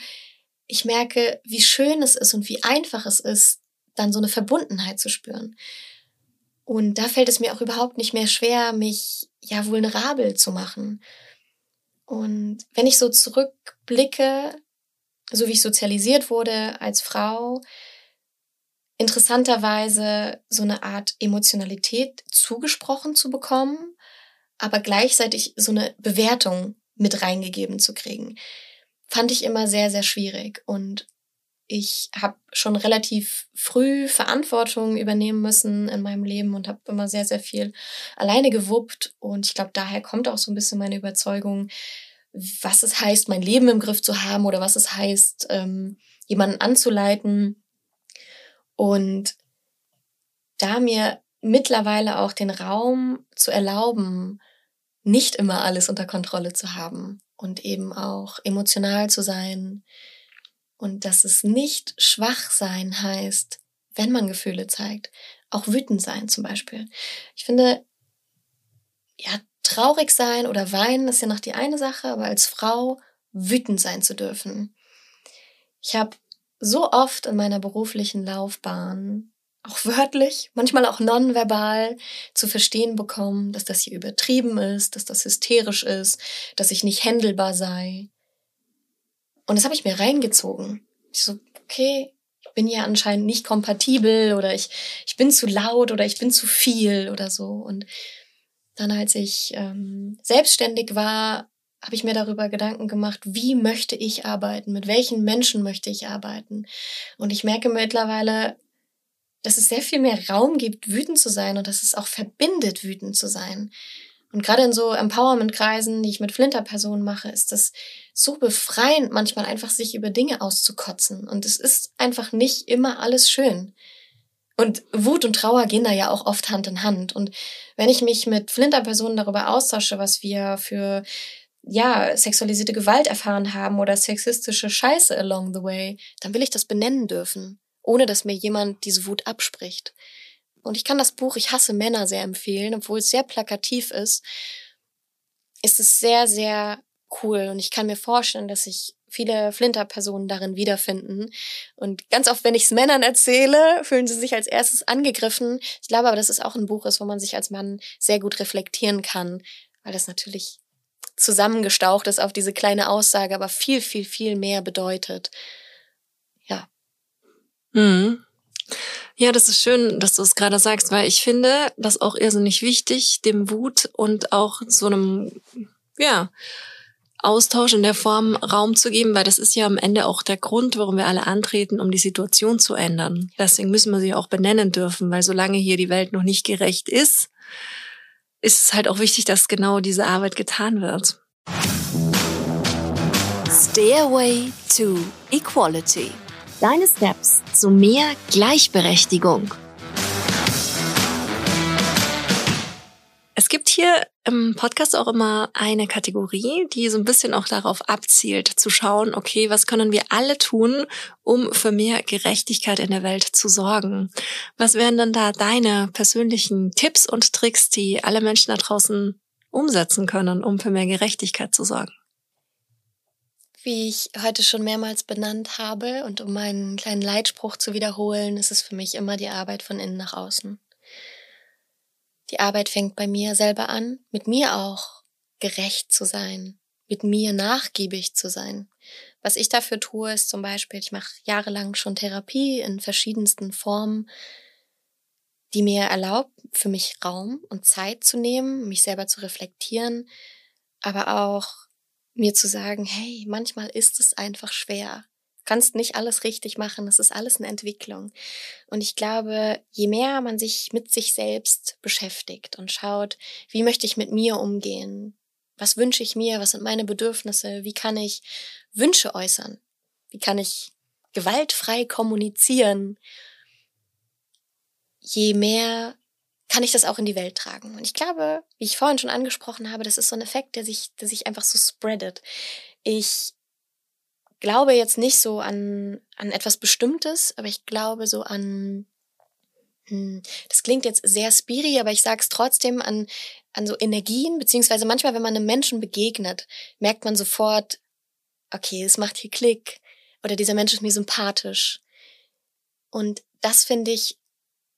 ich merke, wie schön es ist und wie einfach es ist, dann so eine Verbundenheit zu spüren. Und da fällt es mir auch überhaupt nicht mehr schwer, mich ja vulnerabel zu machen. Und wenn ich so zurückblicke, so wie ich sozialisiert wurde als Frau, interessanterweise so eine Art Emotionalität zugesprochen zu bekommen, aber gleichzeitig so eine Bewertung mit reingegeben zu kriegen, fand ich immer sehr, sehr schwierig. Und ich habe schon relativ früh Verantwortung übernehmen müssen in meinem Leben und habe immer sehr, sehr viel alleine gewuppt. Und ich glaube, daher kommt auch so ein bisschen meine Überzeugung, was es heißt, mein Leben im Griff zu haben oder was es heißt, ähm, jemanden anzuleiten und da mir mittlerweile auch den Raum zu erlauben, nicht immer alles unter Kontrolle zu haben und eben auch emotional zu sein und dass es nicht schwach sein heißt, wenn man Gefühle zeigt, auch wütend sein zum Beispiel. Ich finde, ja, traurig sein oder weinen ist ja noch die eine Sache, aber als Frau wütend sein zu dürfen. Ich habe so oft in meiner beruflichen Laufbahn, auch wörtlich, manchmal auch nonverbal, zu verstehen bekommen, dass das hier übertrieben ist, dass das hysterisch ist, dass ich nicht händelbar sei. Und das habe ich mir reingezogen. Ich so, okay, ich bin ja anscheinend nicht kompatibel oder ich, ich bin zu laut oder ich bin zu viel oder so. Und dann, als ich ähm, selbstständig war, habe ich mir darüber Gedanken gemacht, wie möchte ich arbeiten, mit welchen Menschen möchte ich arbeiten. Und ich merke mittlerweile, dass es sehr viel mehr Raum gibt, wütend zu sein und dass es auch verbindet, wütend zu sein. Und gerade in so Empowerment-Kreisen, die ich mit Flinter-Personen mache, ist das so befreiend, manchmal einfach sich über Dinge auszukotzen. Und es ist einfach nicht immer alles schön. Und Wut und Trauer gehen da ja auch oft Hand in Hand. Und wenn ich mich mit Flinterpersonen darüber austausche, was wir für ja, sexualisierte Gewalt erfahren haben oder sexistische Scheiße along the way, dann will ich das benennen dürfen, ohne dass mir jemand diese Wut abspricht. Und ich kann das Buch Ich hasse Männer sehr empfehlen, obwohl es sehr plakativ ist. Ist es sehr, sehr cool und ich kann mir vorstellen, dass sich viele Flinter-Personen darin wiederfinden. Und ganz oft, wenn ich es Männern erzähle, fühlen sie sich als erstes angegriffen. Ich glaube aber, dass es auch ein Buch ist, wo man sich als Mann sehr gut reflektieren kann, weil das natürlich zusammengestaucht ist auf diese kleine Aussage, aber viel, viel, viel mehr bedeutet. Ja. Mhm. Ja, das ist schön, dass du es gerade sagst, weil ich finde das auch irrsinnig wichtig, dem Wut und auch so einem, ja, Austausch in der Form Raum zu geben, weil das ist ja am Ende auch der Grund, warum wir alle antreten, um die Situation zu ändern. Deswegen müssen wir sie auch benennen dürfen, weil solange hier die Welt noch nicht gerecht ist, ist es halt auch wichtig, dass genau diese Arbeit getan wird. Stairway to Equality. Deine Steps zu mehr Gleichberechtigung. Es gibt hier im Podcast auch immer eine Kategorie, die so ein bisschen auch darauf abzielt, zu schauen, okay, was können wir alle tun, um für mehr Gerechtigkeit in der Welt zu sorgen? Was wären denn da deine persönlichen Tipps und Tricks, die alle Menschen da draußen umsetzen können, um für mehr Gerechtigkeit zu sorgen? Wie ich heute schon mehrmals benannt habe und um meinen kleinen Leitspruch zu wiederholen, ist es für mich immer die Arbeit von innen nach außen. Die Arbeit fängt bei mir selber an, mit mir auch gerecht zu sein, mit mir nachgiebig zu sein. Was ich dafür tue, ist zum Beispiel, ich mache jahrelang schon Therapie in verschiedensten Formen, die mir erlaubt, für mich Raum und Zeit zu nehmen, mich selber zu reflektieren, aber auch mir zu sagen, hey, manchmal ist es einfach schwer kannst nicht alles richtig machen. Es ist alles eine Entwicklung. Und ich glaube, je mehr man sich mit sich selbst beschäftigt und schaut, wie möchte ich mit mir umgehen? Was wünsche ich mir? Was sind meine Bedürfnisse? Wie kann ich Wünsche äußern? Wie kann ich gewaltfrei kommunizieren? Je mehr kann ich das auch in die Welt tragen. Und ich glaube, wie ich vorhin schon angesprochen habe, das ist so ein Effekt, der sich, der sich einfach so spreadet. Ich glaube jetzt nicht so an, an etwas Bestimmtes, aber ich glaube so an, hm, das klingt jetzt sehr spiri, aber ich sage es trotzdem an, an so Energien, beziehungsweise manchmal, wenn man einem Menschen begegnet, merkt man sofort, okay, es macht hier Klick oder dieser Mensch ist mir sympathisch. Und das finde ich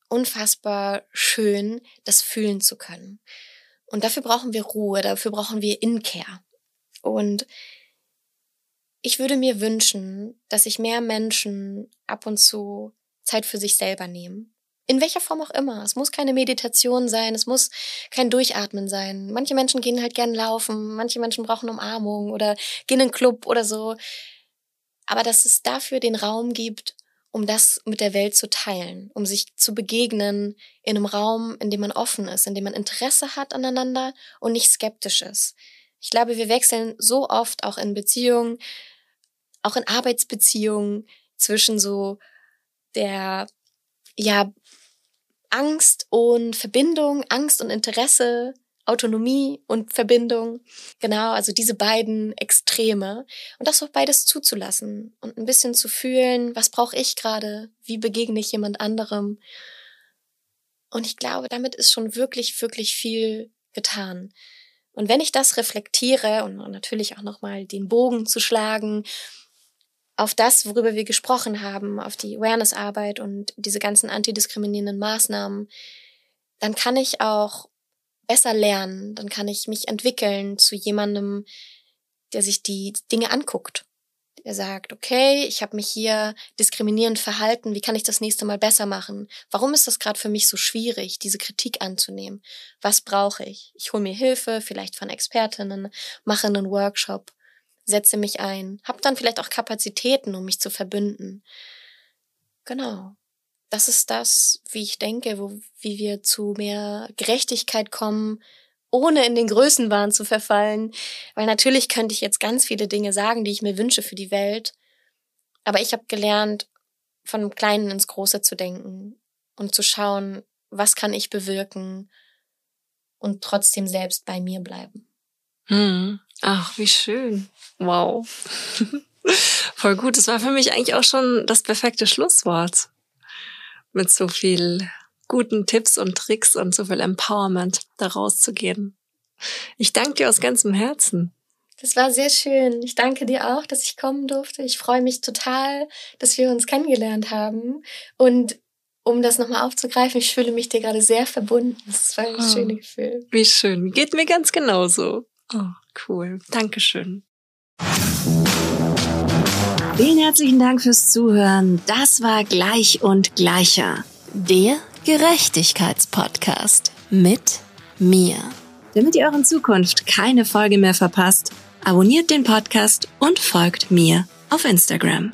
unfassbar schön, das fühlen zu können. Und dafür brauchen wir Ruhe, dafür brauchen wir Inkehr. Und ich würde mir wünschen, dass sich mehr Menschen ab und zu Zeit für sich selber nehmen. In welcher Form auch immer. Es muss keine Meditation sein, es muss kein Durchatmen sein. Manche Menschen gehen halt gern laufen, manche Menschen brauchen Umarmung oder gehen in einen Club oder so. Aber dass es dafür den Raum gibt, um das mit der Welt zu teilen, um sich zu begegnen in einem Raum, in dem man offen ist, in dem man Interesse hat aneinander und nicht skeptisch ist. Ich glaube, wir wechseln so oft auch in Beziehungen, auch in Arbeitsbeziehungen zwischen so der, ja, Angst und Verbindung, Angst und Interesse, Autonomie und Verbindung. Genau, also diese beiden Extreme. Und das auch beides zuzulassen und ein bisschen zu fühlen, was brauche ich gerade, wie begegne ich jemand anderem. Und ich glaube, damit ist schon wirklich, wirklich viel getan. Und wenn ich das reflektiere und natürlich auch nochmal den Bogen zu schlagen auf das, worüber wir gesprochen haben, auf die Awareness-Arbeit und diese ganzen antidiskriminierenden Maßnahmen, dann kann ich auch besser lernen, dann kann ich mich entwickeln zu jemandem, der sich die Dinge anguckt. Der sagt, okay, ich habe mich hier diskriminierend verhalten, wie kann ich das nächste Mal besser machen? Warum ist das gerade für mich so schwierig, diese Kritik anzunehmen? Was brauche ich? Ich hole mir Hilfe, vielleicht von Expertinnen, mache einen Workshop setze mich ein, habe dann vielleicht auch Kapazitäten, um mich zu verbünden. Genau. Das ist das, wie ich denke, wo, wie wir zu mehr Gerechtigkeit kommen, ohne in den Größenwahn zu verfallen. Weil natürlich könnte ich jetzt ganz viele Dinge sagen, die ich mir wünsche für die Welt. Aber ich habe gelernt, von dem Kleinen ins Große zu denken und zu schauen, was kann ich bewirken und trotzdem selbst bei mir bleiben. Hm. Ach, wie schön. Wow. Voll gut. Das war für mich eigentlich auch schon das perfekte Schlusswort. Mit so viel guten Tipps und Tricks und so viel Empowerment da rauszugehen. Ich danke dir aus ganzem Herzen. Das war sehr schön. Ich danke dir auch, dass ich kommen durfte. Ich freue mich total, dass wir uns kennengelernt haben. Und um das nochmal aufzugreifen, ich fühle mich dir gerade sehr verbunden. Das war ein oh, schönes Gefühl. Wie schön. Geht mir ganz genauso. Oh, cool. Dankeschön. Vielen herzlichen Dank fürs Zuhören. Das war Gleich und Gleicher. Der Gerechtigkeitspodcast mit mir. Damit ihr euren Zukunft keine Folge mehr verpasst, abonniert den Podcast und folgt mir auf Instagram.